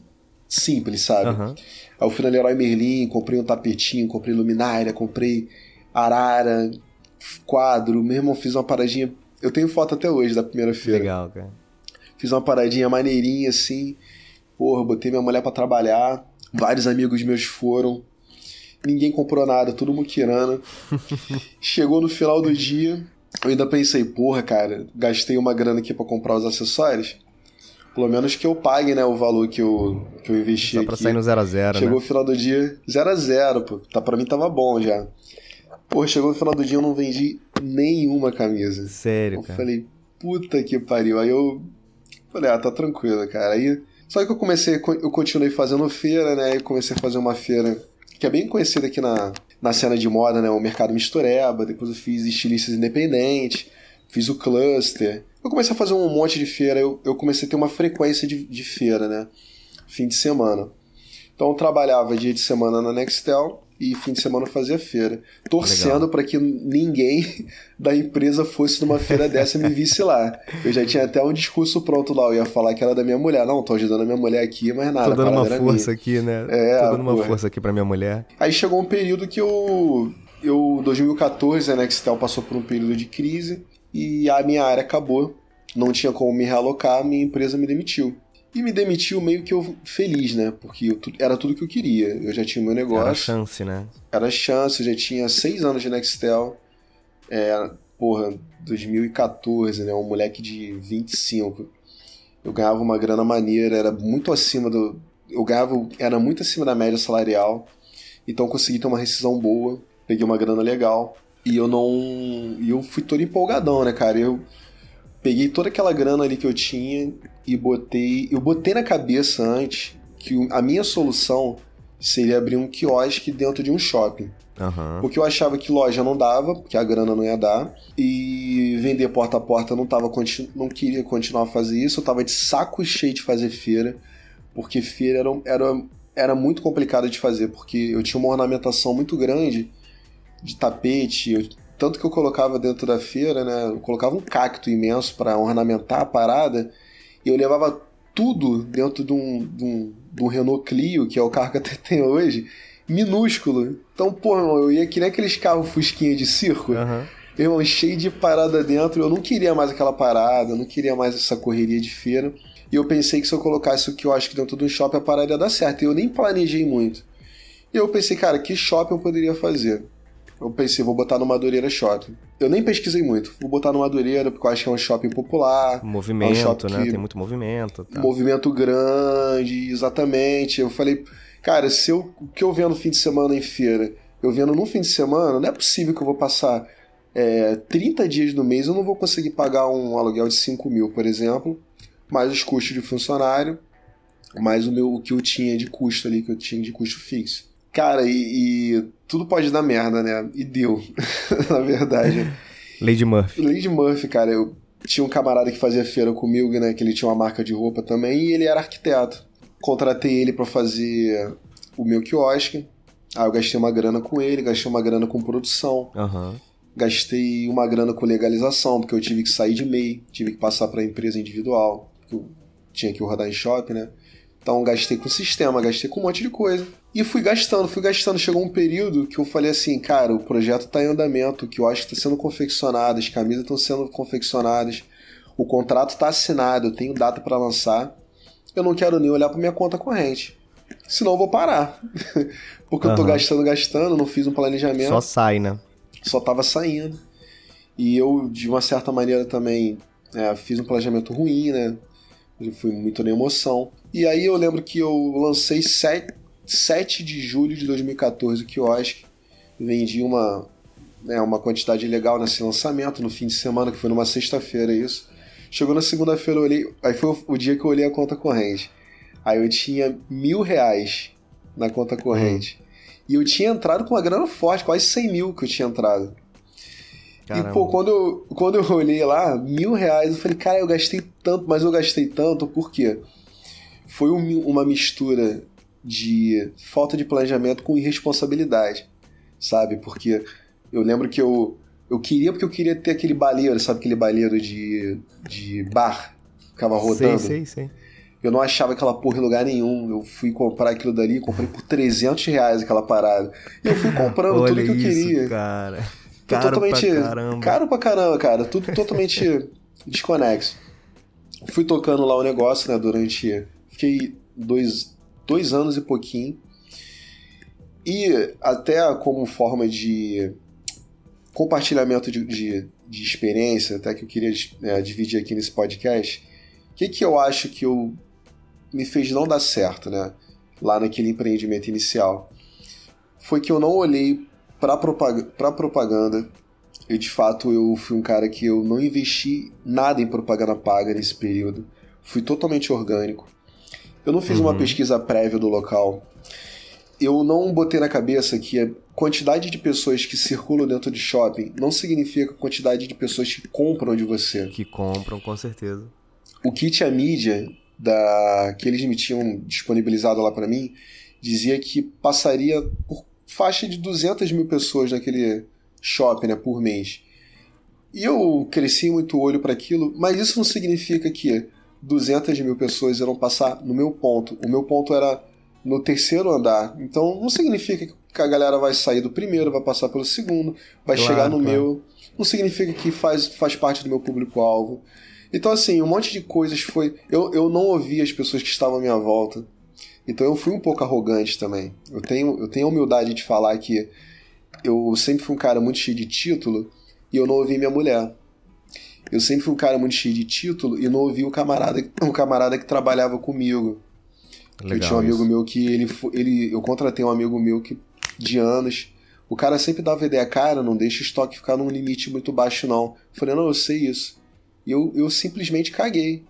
Speaker 3: simples, sabe? Uhum. Aí eu fui na Leroy Merlin, comprei um tapetinho, comprei luminária, comprei arara, quadro, meu irmão, fiz uma paradinha. Eu tenho foto até hoje da primeira feira.
Speaker 2: Legal, cara.
Speaker 3: Fiz uma paradinha maneirinha assim. Porra, botei minha mulher para trabalhar. Vários amigos meus foram. Ninguém comprou nada, tudo muquirana. Chegou no final do dia, eu ainda pensei, porra, cara, gastei uma grana aqui para comprar os acessórios. Pelo menos que eu pague, né, o valor que eu, que eu investi Só
Speaker 2: pra sair no 0 a 0
Speaker 3: Chegou
Speaker 2: né?
Speaker 3: o final do dia, 0 a 0 pô. Tá, pra mim tava bom já. Pô, chegou no final do dia eu não vendi nenhuma camisa.
Speaker 2: Sério,
Speaker 3: eu
Speaker 2: cara?
Speaker 3: falei, puta que pariu. Aí eu falei, ah, tá tranquilo, cara. Aí, só que eu comecei, eu continuei fazendo feira, né, e comecei a fazer uma feira que é bem conhecida aqui na, na cena de moda, né, o Mercado Mistureba. Depois eu fiz estilistas independentes, fiz o Cluster eu comecei a fazer um monte de feira, eu, eu comecei a ter uma frequência de, de feira, né? Fim de semana. Então eu trabalhava dia de semana na Nextel e fim de semana fazia feira. Torcendo para que ninguém da empresa fosse numa feira dessa e me visse lá. Eu já tinha até um discurso pronto lá, eu ia falar que era da minha mulher. Não, tô ajudando a minha mulher aqui, mas nada.
Speaker 2: Tô dando uma força minha. aqui, né? É, tô dando uma porra. força aqui pra minha mulher.
Speaker 3: Aí chegou um período que eu. Eu, 2014, a Nextel passou por um período de crise e a minha área acabou. Não tinha como me realocar, minha empresa me demitiu. E me demitiu meio que eu feliz, né? Porque eu, era tudo que eu queria. Eu já tinha o meu negócio. Era
Speaker 2: chance, né?
Speaker 3: Era chance, eu já tinha seis anos de Nextel. É, porra, 2014, né? Um moleque de 25. Eu ganhava uma grana maneira, era muito acima do. Eu ganhava. Era muito acima da média salarial. Então consegui ter uma rescisão boa. Peguei uma grana legal. E eu não. E eu fui todo empolgadão, né, cara? Eu peguei toda aquela grana ali que eu tinha e botei. Eu botei na cabeça antes que a minha solução seria abrir um quiosque dentro de um shopping.
Speaker 2: Uhum.
Speaker 3: Porque eu achava que loja não dava, porque a grana não ia dar, e vender porta a porta não tava não queria continuar a fazer isso, eu tava de saco cheio de fazer feira, porque feira era, era, era muito complicado de fazer, porque eu tinha uma ornamentação muito grande de tapete. Eu, tanto que eu colocava dentro da feira, né? Eu colocava um cacto imenso para ornamentar a parada. E eu levava tudo dentro de um, de um, de um Renault Clio, que é o carro que até tem hoje, minúsculo. Então, pô, irmão, eu ia que nem aqueles carros fusquinha de circo.
Speaker 2: Uhum.
Speaker 3: Irmão, cheio de parada dentro. Eu não queria mais aquela parada, eu não queria mais essa correria de feira. E eu pensei que se eu colocasse o que eu acho que dentro de um shopping a parada ia dar certo. E eu nem planejei muito. E eu pensei, cara, que shopping eu poderia fazer? Eu pensei, vou botar no Madureira Shopping. Eu nem pesquisei muito. Vou botar no Madureira, porque eu acho que é um shopping popular.
Speaker 2: Movimento,
Speaker 3: é um
Speaker 2: shopping né? Que... Tem muito movimento. Tá.
Speaker 3: Movimento grande, exatamente. Eu falei, cara, se eu, o que eu vendo no fim de semana em feira, eu vendo num fim de semana, não é possível que eu vou passar é, 30 dias no mês, eu não vou conseguir pagar um aluguel de 5 mil, por exemplo, mais os custos de funcionário, mais o meu o que eu tinha de custo ali, que eu tinha de custo fixo. Cara, e, e tudo pode dar merda, né? E deu, na verdade.
Speaker 2: Lady Murphy.
Speaker 3: Lady Murphy, cara, eu tinha um camarada que fazia feira comigo, né? Que ele tinha uma marca de roupa também e ele era arquiteto. Contratei ele para fazer o meu quiosque. Aí eu gastei uma grana com ele, gastei uma grana com produção.
Speaker 2: Uhum.
Speaker 3: Gastei uma grana com legalização, porque eu tive que sair de MEI, tive que passar para empresa individual, porque eu tinha que rodar em shopping, né? Então gastei com sistema, gastei com um monte de coisa. E fui gastando, fui gastando. Chegou um período que eu falei assim, cara, o projeto está em andamento, que eu acho que está sendo confeccionado, as camisas estão sendo confeccionadas, o contrato está assinado, eu tenho data para lançar. Eu não quero nem olhar para minha conta corrente. Senão eu vou parar. Porque uhum. eu tô gastando, gastando, não fiz um planejamento.
Speaker 2: Só sai, né?
Speaker 3: Só tava saindo. E eu, de uma certa maneira, também é, fiz um planejamento ruim, né? Eu fui muito na emoção. E aí eu lembro que eu lancei 7, 7 de julho de 2014 o quiosque. Vendi uma, né, uma quantidade legal nesse lançamento, no fim de semana, que foi numa sexta-feira isso. Chegou na segunda-feira, eu olhei. Aí foi o dia que eu olhei a conta corrente. Aí eu tinha mil reais na conta corrente. Hum. E eu tinha entrado com uma grana forte, quase 100 mil que eu tinha entrado. Caramba. E, pô, quando eu, quando eu olhei lá, mil reais, eu falei, cara, eu gastei tanto, mas eu gastei tanto, por quê? foi um, uma mistura de falta de planejamento com irresponsabilidade, sabe? Porque eu lembro que eu, eu queria, porque eu queria ter aquele baleiro, sabe? Aquele baleiro de, de bar, ficava rodando.
Speaker 2: Sei, sei, sei.
Speaker 3: Eu não achava aquela porra em lugar nenhum. Eu fui comprar aquilo dali, comprei por 300 reais aquela parada. E eu fui comprando tudo que eu queria.
Speaker 2: cara.
Speaker 3: Caro totalmente, pra caramba. Caro pra caramba, cara. Tudo totalmente desconexo. Fui tocando lá o negócio, né, durante Fiquei dois, dois anos e pouquinho. E até como forma de compartilhamento de, de, de experiência, até que eu queria é, dividir aqui nesse podcast, o que, que eu acho que eu me fez não dar certo, né? Lá naquele empreendimento inicial. Foi que eu não olhei para propaganda, propaganda. E de fato eu fui um cara que eu não investi nada em propaganda paga nesse período. Fui totalmente orgânico. Eu não fiz uhum. uma pesquisa prévia do local. Eu não botei na cabeça que a quantidade de pessoas que circulam dentro de shopping não significa a quantidade de pessoas que compram de você.
Speaker 2: Que compram, com certeza.
Speaker 3: O kit a mídia da que eles me tinham disponibilizado lá para mim dizia que passaria por faixa de 200 mil pessoas naquele shopping né, por mês. E eu cresci muito olho para aquilo, mas isso não significa que 200 mil pessoas irão passar no meu ponto. O meu ponto era no terceiro andar. Então não significa que a galera vai sair do primeiro, vai passar pelo segundo, vai claro, chegar no claro. meu. Não significa que faz, faz parte do meu público-alvo. Então, assim, um monte de coisas foi. Eu, eu não ouvi as pessoas que estavam à minha volta. Então eu fui um pouco arrogante também. Eu tenho, eu tenho a humildade de falar que eu sempre fui um cara muito cheio de título e eu não ouvi minha mulher. Eu sempre fui um cara muito cheio de título e não ouvi o camarada, o camarada que trabalhava comigo. Legal, eu tinha um amigo isso. meu que ele, ele. Eu contratei um amigo meu que de anos. O cara sempre dava ideia, cara, não deixa o estoque ficar num limite muito baixo, não. Eu falei, não, eu sei isso. E eu, eu simplesmente caguei.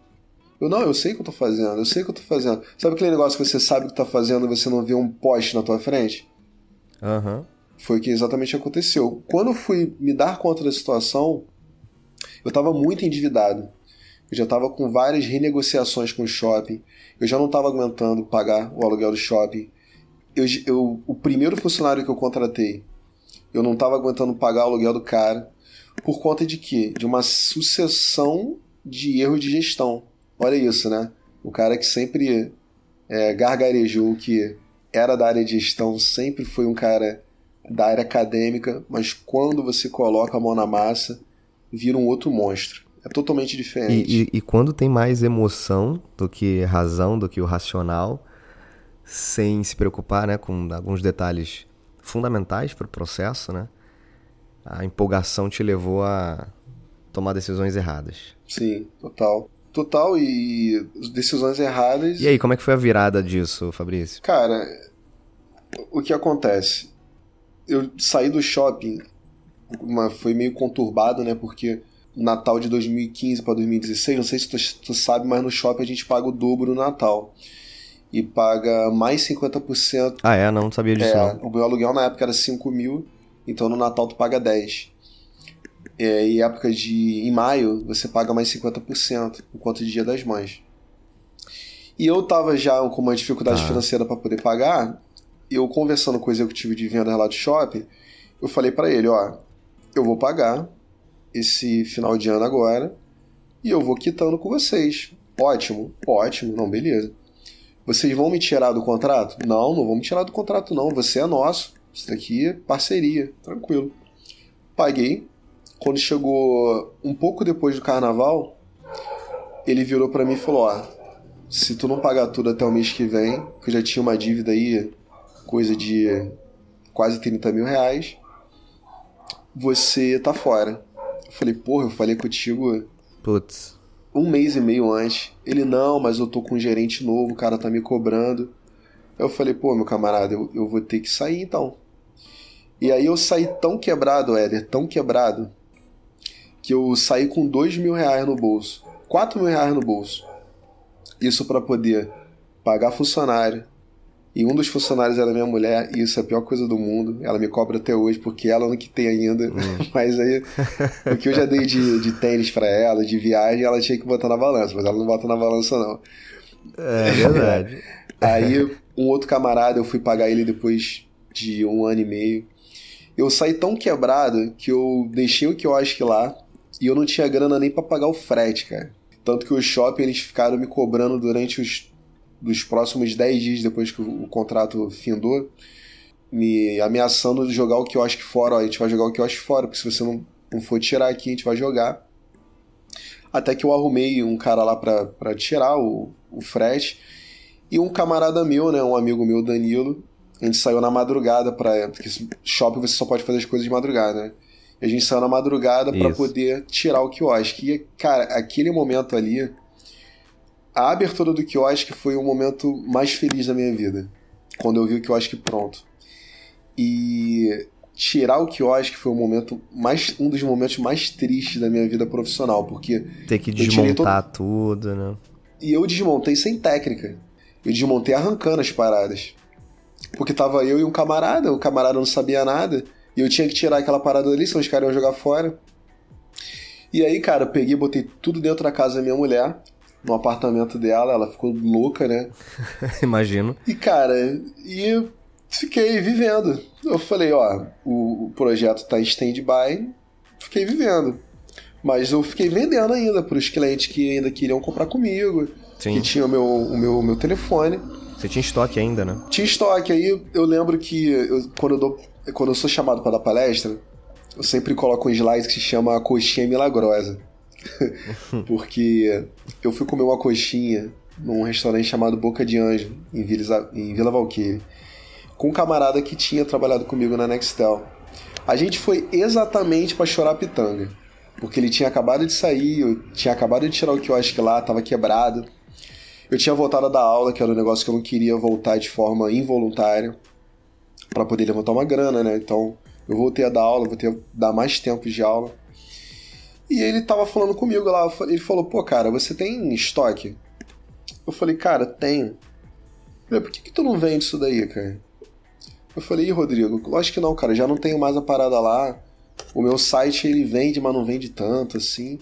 Speaker 3: Eu, não, eu sei o que eu tô fazendo, eu sei o que eu tô fazendo. Sabe aquele negócio que você sabe o que tá fazendo e você não vê um poste na tua frente?
Speaker 2: Aham. Uhum.
Speaker 3: Foi o que exatamente aconteceu. Quando eu fui me dar conta da situação, eu estava muito endividado. Eu já estava com várias renegociações com o shopping. Eu já não estava aguentando pagar o aluguel do shopping. Eu, eu, o primeiro funcionário que eu contratei, eu não estava aguentando pagar o aluguel do cara. Por conta de quê? De uma sucessão de erros de gestão. Olha isso, né? O cara que sempre é, gargarejou que era da área de gestão, sempre foi um cara da área acadêmica, mas quando você coloca a mão na massa, vira um outro monstro. É totalmente diferente.
Speaker 2: E, e, e, quando tem mais emoção do que razão, do que o racional, sem se preocupar né, com alguns detalhes fundamentais para o processo, né, a empolgação te levou a tomar decisões erradas.
Speaker 3: Sim, total. Total e decisões erradas.
Speaker 2: E aí, como é que foi a virada disso, Fabrício?
Speaker 3: Cara, o que acontece? eu saí do shopping, uma, foi meio conturbado, né? Porque Natal de 2015 para 2016, não sei se tu, tu, sabe, mas no shopping a gente paga o dobro no Natal. E paga mais 50%.
Speaker 2: Ah, é? Não, sabia disso. É,
Speaker 3: não. O meu aluguel na época era 5 mil, então no Natal tu paga 10. É, e época de. Em maio, você paga mais 50%, enquanto de Dia das Mães. E eu tava já com uma dificuldade ah. financeira para poder pagar. Eu conversando com o executivo de venda lá do shopping, eu falei para ele, ó, eu vou pagar esse final de ano agora e eu vou quitando com vocês. Ótimo, ótimo, não, beleza. Vocês vão me tirar do contrato? Não, não vão me tirar do contrato não, você é nosso. Isso daqui é parceria, tranquilo. Paguei. Quando chegou um pouco depois do carnaval, ele virou para mim e falou: Ó, se tu não pagar tudo até o mês que vem, que eu já tinha uma dívida aí, coisa de quase 30 mil reais, você tá fora. Eu falei, porra, eu falei contigo.
Speaker 2: Putz.
Speaker 3: Um mês e meio antes. Ele, não, mas eu tô com um gerente novo, o cara tá me cobrando. Eu falei, pô, meu camarada, eu, eu vou ter que sair então. E aí eu saí tão quebrado, Éder, tão quebrado, que eu saí com dois mil reais no bolso. Quatro mil reais no bolso. Isso para poder pagar funcionário. E um dos funcionários era minha mulher, e isso é a pior coisa do mundo. Ela me cobra até hoje, porque ela não que tem ainda. Hum. Mas aí, o que eu já dei de, de tênis para ela, de viagem, ela tinha que botar na balança, mas ela não bota na balança, não.
Speaker 2: É verdade.
Speaker 3: aí, um outro camarada, eu fui pagar ele depois de um ano e meio. Eu saí tão quebrado que eu deixei o quiosque lá e eu não tinha grana nem para pagar o frete, cara. Tanto que o shopping eles ficaram me cobrando durante os dos próximos 10 dias depois que o, contrato findou, me ameaçando de jogar o quiosque fora. Ó, a gente vai jogar o quiosque fora, porque se você não, não for tirar aqui, a gente vai jogar. Até que eu arrumei um cara lá para tirar o, o frete. E um camarada meu, né, um amigo meu, Danilo, a gente saiu na madrugada para porque shopping você só pode fazer as coisas de madrugada, né? a gente saiu na madrugada para poder tirar o quiosque. E, cara, aquele momento ali, a abertura do quiosque foi o momento mais feliz da minha vida. Quando eu vi o quiosque pronto. E tirar o quiosque foi o momento mais um dos momentos mais tristes da minha vida profissional, porque
Speaker 2: ter que desmontar todo... tudo, né?
Speaker 3: E eu desmontei sem técnica. Eu desmontei arrancando as paradas. Porque tava eu e um camarada, o camarada não sabia nada. E eu tinha que tirar aquela parada ali, senão os caras iam jogar fora. E aí, cara, eu peguei, botei tudo dentro da casa da minha mulher, no apartamento dela, ela ficou louca, né?
Speaker 2: Imagino.
Speaker 3: E, cara, e fiquei vivendo. Eu falei, ó, o, o projeto tá em stand-by, fiquei vivendo. Mas eu fiquei vendendo ainda para os clientes que ainda queriam comprar comigo, Sim. que tinham o meu, o meu, meu telefone.
Speaker 2: Você tinha estoque ainda, né?
Speaker 3: Tinha estoque. Aí eu lembro que eu, quando eu dou quando eu sou chamado para dar palestra, eu sempre coloco um slide que se chama coxinha milagrosa. Porque eu fui comer uma coxinha num restaurante chamado Boca de Anjo, em Vila, em Vila com um camarada que tinha trabalhado comigo na Nextel. A gente foi exatamente para chorar pitanga, porque ele tinha acabado de sair, eu tinha acabado de tirar o que eu acho que lá, tava quebrado. Eu tinha voltado a dar aula, que era um negócio que eu não queria voltar de forma involuntária para poder levantar uma grana, né? Então eu voltei a dar aula, vou ter dar mais tempo de aula. E ele tava falando comigo lá, ele falou, pô, cara, você tem estoque? Eu falei, cara, tenho. Falei, por que, que tu não vende isso daí, cara? Eu falei, Ih, Rodrigo, lógico que não, cara, já não tenho mais a parada lá. O meu site ele vende, mas não vende tanto assim.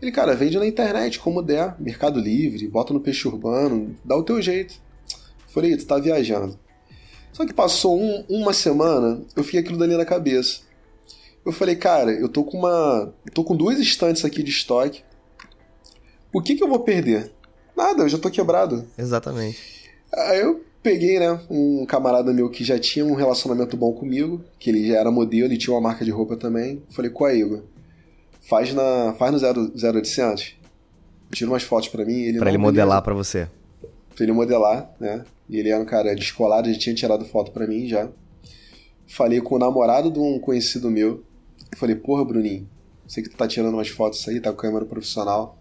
Speaker 3: Ele, cara, vende na internet, como der, Mercado Livre, bota no peixe urbano, dá o teu jeito. Eu falei, tu tá viajando. Só que passou um, uma semana, eu fiquei aquilo dali na cabeça. Eu falei, cara, eu tô com uma. Eu tô com duas estantes aqui de estoque. O que que eu vou perder? Nada, eu já tô quebrado.
Speaker 2: Exatamente.
Speaker 3: Aí eu peguei, né, um camarada meu que já tinha um relacionamento bom comigo, que ele já era modelo e tinha uma marca de roupa também. Falei, qual é, Igor? Faz, na, faz no 0800. Tira umas fotos para mim. Ele
Speaker 2: pra ele modelar para você.
Speaker 3: Pra ele modelar, né? E ele era um cara descolado, já tinha tirado foto para mim já. Falei com o namorado de um conhecido meu. Falei, porra, Bruninho, sei que tu tá tirando umas fotos aí, tá com câmera profissional.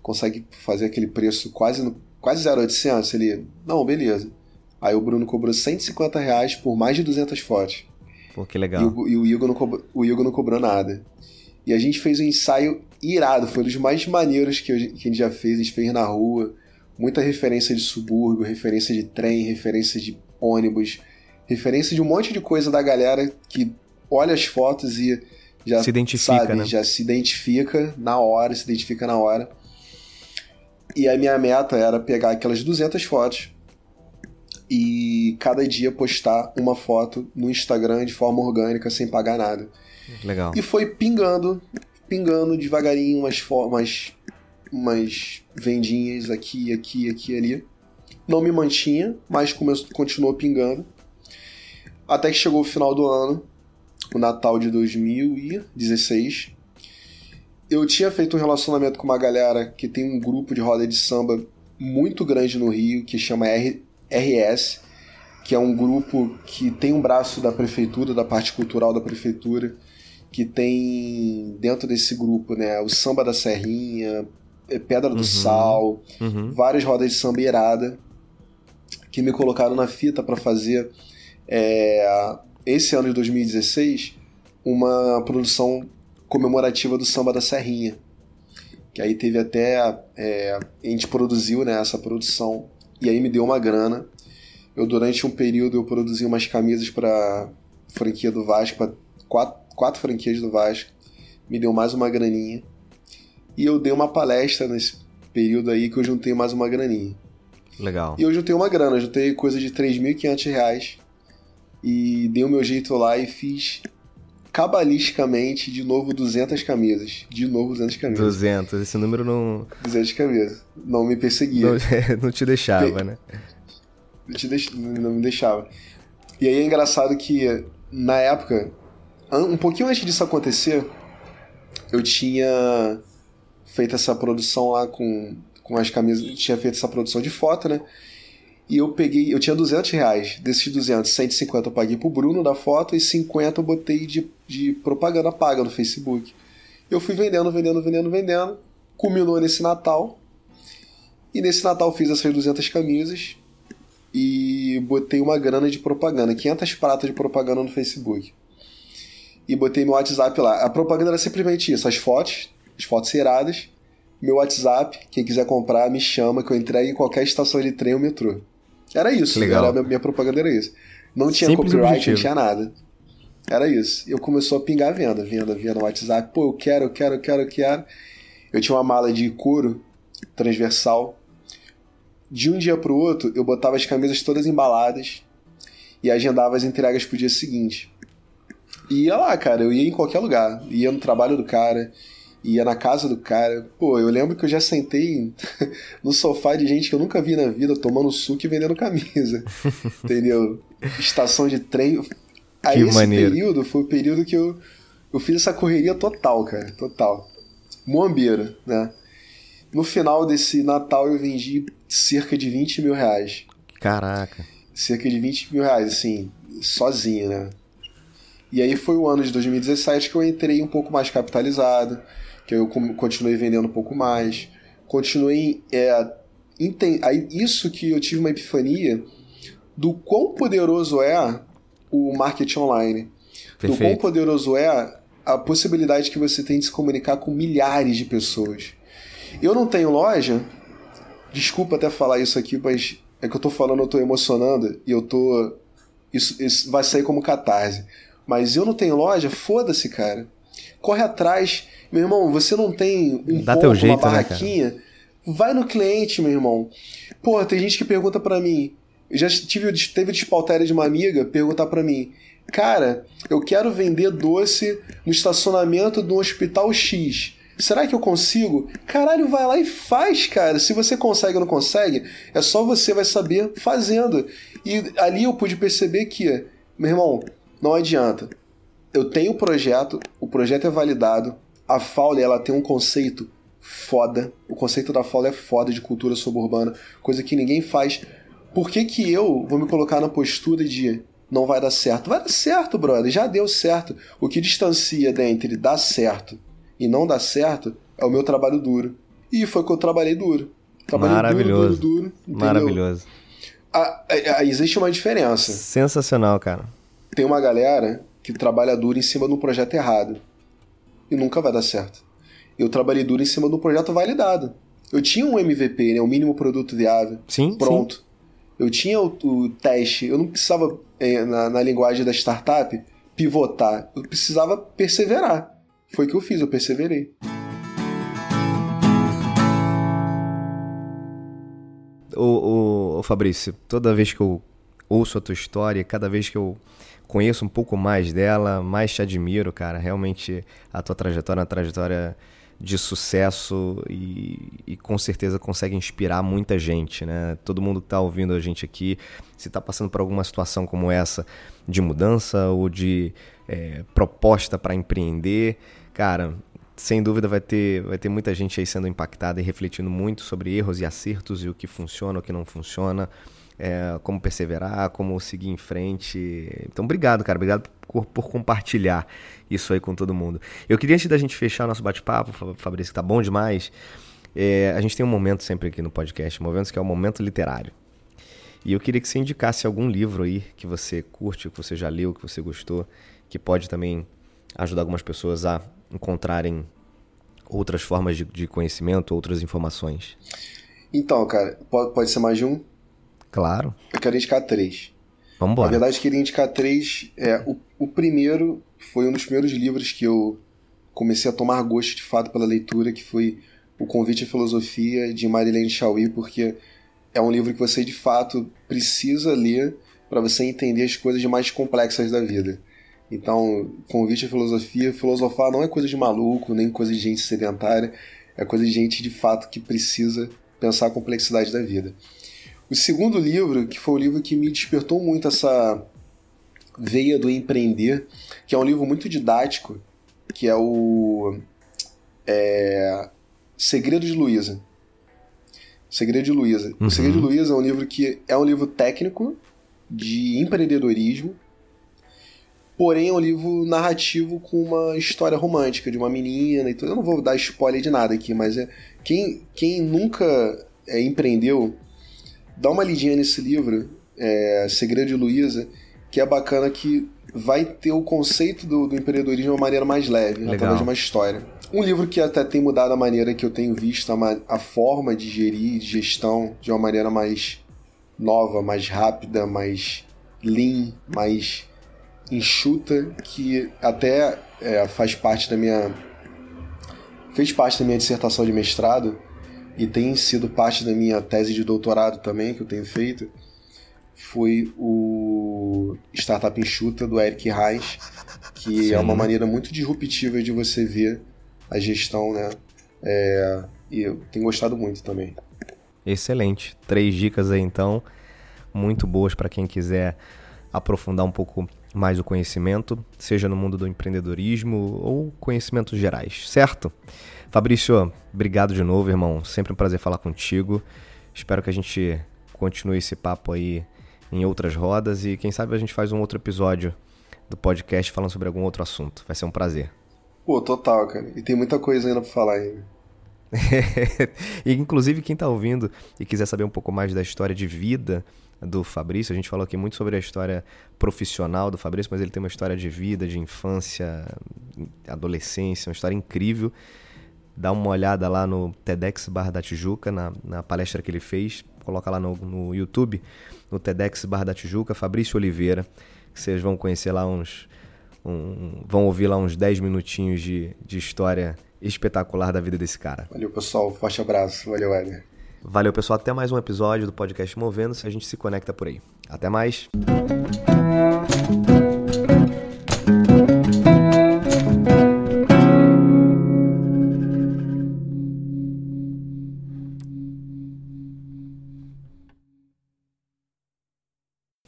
Speaker 3: Consegue fazer aquele preço quase no, quase 0,800? Ele, não, beleza. Aí o Bruno cobrou 150 reais por mais de 200 fotos.
Speaker 2: Pô, que legal.
Speaker 3: E o, e o, Igor, não cobrou, o Igor não cobrou nada. E a gente fez um ensaio irado, foi um dos mais maneiros que, eu, que a gente já fez. A gente fez na rua, muita referência de subúrbio, referência de trem, referência de ônibus, referência de um monte de coisa da galera que olha as fotos e já
Speaker 2: se identifica,
Speaker 3: sabe,
Speaker 2: né?
Speaker 3: já se identifica na hora, se identifica na hora. E a minha meta era pegar aquelas 200 fotos e cada dia postar uma foto no Instagram de forma orgânica, sem pagar nada.
Speaker 2: Legal.
Speaker 3: E foi pingando, pingando devagarinho umas formas, umas vendinhas aqui, aqui, aqui, ali. Não me mantinha, mas começou, continuou pingando. Até que chegou o final do ano, o Natal de 2016. Eu tinha feito um relacionamento com uma galera que tem um grupo de roda de samba muito grande no Rio, que chama R RS, que é um grupo que tem um braço da prefeitura, da parte cultural da prefeitura, que tem dentro desse grupo, né, o Samba da Serrinha, é, Pedra do uhum. Sal, uhum. várias rodas de samba irada, que me colocaram na fita para fazer é, esse ano de 2016 uma produção comemorativa do Samba da Serrinha. Que aí teve até. É, a gente produziu né, essa produção e aí me deu uma grana. Eu, durante um período, eu produzi umas camisas para franquia do Vasco, para quatro, quatro franquias do Vasco. Me deu mais uma graninha. E eu dei uma palestra nesse período aí que eu juntei mais uma graninha.
Speaker 2: Legal.
Speaker 3: E eu juntei uma grana, eu juntei coisa de 3.500 reais. E dei o meu jeito lá e fiz cabalisticamente de novo 200 camisas. De novo 200 camisas.
Speaker 2: 200, esse número não.
Speaker 3: 200 camisas. Não me perseguia.
Speaker 2: Não, não te deixava, né?
Speaker 3: Não, te deix... não me deixava. E aí é engraçado que, na época, um pouquinho antes disso acontecer, eu tinha feito essa produção lá com, com as camisas. Tinha feito essa produção de foto, né? E eu peguei, eu tinha 200 reais. Desses 200, 150 eu paguei pro Bruno da foto e 50 eu botei de, de propaganda paga no Facebook. Eu fui vendendo, vendendo, vendendo, vendendo. Culminou nesse Natal. E nesse Natal fiz essas 200 camisas e botei uma grana de propaganda, 500 pratas de propaganda no Facebook. E botei meu WhatsApp lá. A propaganda era simplesmente isso: as fotos, as fotos iradas, meu WhatsApp, quem quiser comprar, me chama que eu entrego em qualquer estação de trem ou metrô. Era isso. Legal. Era, minha, minha propaganda era isso. Não tinha Simples copyright, objetivo. não tinha nada. Era isso. Eu começou a pingar a venda, venda, venda no WhatsApp. Pô, eu quero, eu quero, eu quero, eu quero. Eu tinha uma mala de couro transversal. De um dia pro outro, eu botava as camisas todas embaladas e agendava as entregas pro dia seguinte. E ia lá, cara, eu ia em qualquer lugar. Ia no trabalho do cara, ia na casa do cara. Pô, eu lembro que eu já sentei no sofá de gente que eu nunca vi na vida tomando suco e vendendo camisa. entendeu? Estação de trem. Aí que esse maneiro. período foi o período que eu, eu fiz essa correria total, cara. Total. Moambeiro, né? No final desse Natal eu vendi cerca de 20 mil reais.
Speaker 2: Caraca.
Speaker 3: Cerca de 20 mil reais, assim, sozinho, né? E aí foi o ano de 2017 que eu entrei um pouco mais capitalizado que eu continuei vendendo um pouco mais, continuei é, isso que eu tive uma epifania do quão poderoso é o marketing online, Perfeito. do quão poderoso é a possibilidade que você tem de se comunicar com milhares de pessoas. Eu não tenho loja, desculpa até falar isso aqui, mas é que eu tô falando, eu tô emocionando e eu tô. Isso, isso vai sair como catarse. Mas eu não tenho loja, foda-se, cara. Corre atrás meu irmão, você não tem um
Speaker 2: Dá ponto, jeito,
Speaker 3: uma né, barraquinha, né, vai no cliente, meu irmão. Pô, tem gente que pergunta para mim, eu já tive, teve despautéria de uma amiga perguntar para mim, cara, eu quero vender doce no estacionamento um hospital X. Será que eu consigo? Caralho, vai lá e faz, cara. Se você consegue ou não consegue, é só você vai saber fazendo. E ali eu pude perceber que, meu irmão, não adianta. Eu tenho o projeto, o projeto é validado, a Fowler ela tem um conceito foda. O conceito da Fowler é foda de cultura suburbana, coisa que ninguém faz. Por que, que eu vou me colocar na postura de não vai dar certo? Vai dar certo, brother, já deu certo. O que distancia entre dar certo e não dar certo é o meu trabalho duro. E foi que eu trabalhei duro. Trabalhei
Speaker 2: Maravilhoso.
Speaker 3: duro, duro,
Speaker 2: duro. Maravilhoso.
Speaker 3: A, a, a, existe uma diferença.
Speaker 2: Sensacional, cara.
Speaker 3: Tem uma galera que trabalha duro em cima de um projeto errado. E nunca vai dar certo. Eu trabalhei duro em cima de um projeto validado. Eu tinha um MVP, né, o mínimo produto viável.
Speaker 2: Sim.
Speaker 3: Pronto.
Speaker 2: Sim.
Speaker 3: Eu tinha o, o, teste. Eu não precisava, é, na, na linguagem da startup, pivotar. Eu precisava perseverar. Foi o que eu fiz, eu perseverei.
Speaker 2: Ô, ô, ô, Fabrício, toda vez que eu ouço a tua história, cada vez que eu conheço um pouco mais dela, mais te admiro, cara. Realmente a tua trajetória é uma trajetória de sucesso e, e, com certeza consegue inspirar muita gente, né? Todo mundo que está ouvindo a gente aqui, se está passando por alguma situação como essa, de mudança ou de é, proposta para empreender, cara, sem dúvida vai ter, vai ter muita gente aí sendo impactada e refletindo muito sobre erros e acertos e o que funciona, o que não funciona é, como perseverar, como seguir em frente. Então, obrigado, cara. Obrigado por, por, compartilhar isso aí com todo mundo. Eu queria, antes da gente fechar nosso bate-papo, Fabrício, que tá bom demais, é, a gente tem um momento sempre aqui no podcast, momentos que é o momento literário. E eu queria que você indicasse algum livro aí que você curte, que você já leu, que você gostou, que pode também ajudar algumas pessoas a encontrarem outras formas de, de conhecimento, outras informações.
Speaker 3: Então, cara, pode, pode ser mais de um?
Speaker 2: Claro.
Speaker 3: Eu quero indicar três.
Speaker 2: Vamos embora.
Speaker 3: Na verdade, eu queria indicar três. É, o, o primeiro foi um dos primeiros livros que eu comecei a tomar gosto de fato pela leitura, que foi O Convite à Filosofia, de Marilene Chauí, porque é um livro que você de fato precisa ler para você entender as coisas mais complexas da vida. Então, convite à filosofia, filosofar não é coisa de maluco, nem coisa de gente sedentária, é coisa de gente de fato que precisa pensar a complexidade da vida. O segundo livro, que foi o livro que me despertou muito essa veia do empreender, que é um livro muito didático, que é o é, Segredo de Luísa. Segredo de Luísa. Uhum. O Segredo de Luísa é um livro que é um livro técnico de empreendedorismo, porém é um livro narrativo com uma história romântica de uma menina e tudo. Eu não vou dar spoiler de nada aqui, mas é quem, quem nunca é, empreendeu dá uma lidinha nesse livro, é, Segredo de Luísa, que é bacana que vai ter o conceito do, do empreendedorismo de uma maneira mais leve, Legal. através de uma história. Um livro que até tem mudado a maneira que eu tenho visto a, a forma de gerir, de gestão, de uma maneira mais nova, mais rápida, mais lean, mais enxuta, que até é, faz parte da minha. fez parte da minha dissertação de mestrado, e tem sido parte da minha tese de doutorado também, que eu tenho feito, foi o Startup Enxuta, do Eric Reis, que Sim. é uma maneira muito disruptiva de você ver a gestão, né? É, e eu tenho gostado muito também.
Speaker 2: Excelente. Três dicas aí, então, muito boas para quem quiser aprofundar um pouco mais o conhecimento, seja no mundo do empreendedorismo ou conhecimentos gerais, certo? Fabrício, obrigado de novo, irmão. Sempre um prazer falar contigo. Espero que a gente continue esse papo aí em outras rodas e quem sabe a gente faz um outro episódio do podcast falando sobre algum outro assunto. Vai ser um prazer.
Speaker 3: Pô, total, cara. E tem muita coisa ainda pra falar ainda.
Speaker 2: e inclusive quem tá ouvindo e quiser saber um pouco mais da história de vida do Fabrício, a gente falou aqui muito sobre a história profissional do Fabrício, mas ele tem uma história de vida, de infância, adolescência, uma história incrível dá uma olhada lá no TEDx Barra da Tijuca, na, na palestra que ele fez. Coloca lá no, no YouTube, no TEDx Barra da Tijuca, Fabrício Oliveira. Que vocês vão conhecer lá uns. Um, vão ouvir lá uns 10 minutinhos de, de história espetacular da vida desse cara.
Speaker 3: Valeu, pessoal. Forte abraço. Valeu, Éder.
Speaker 2: Valeu, pessoal. Até mais um episódio do podcast Movendo-se. A gente se conecta por aí. Até mais.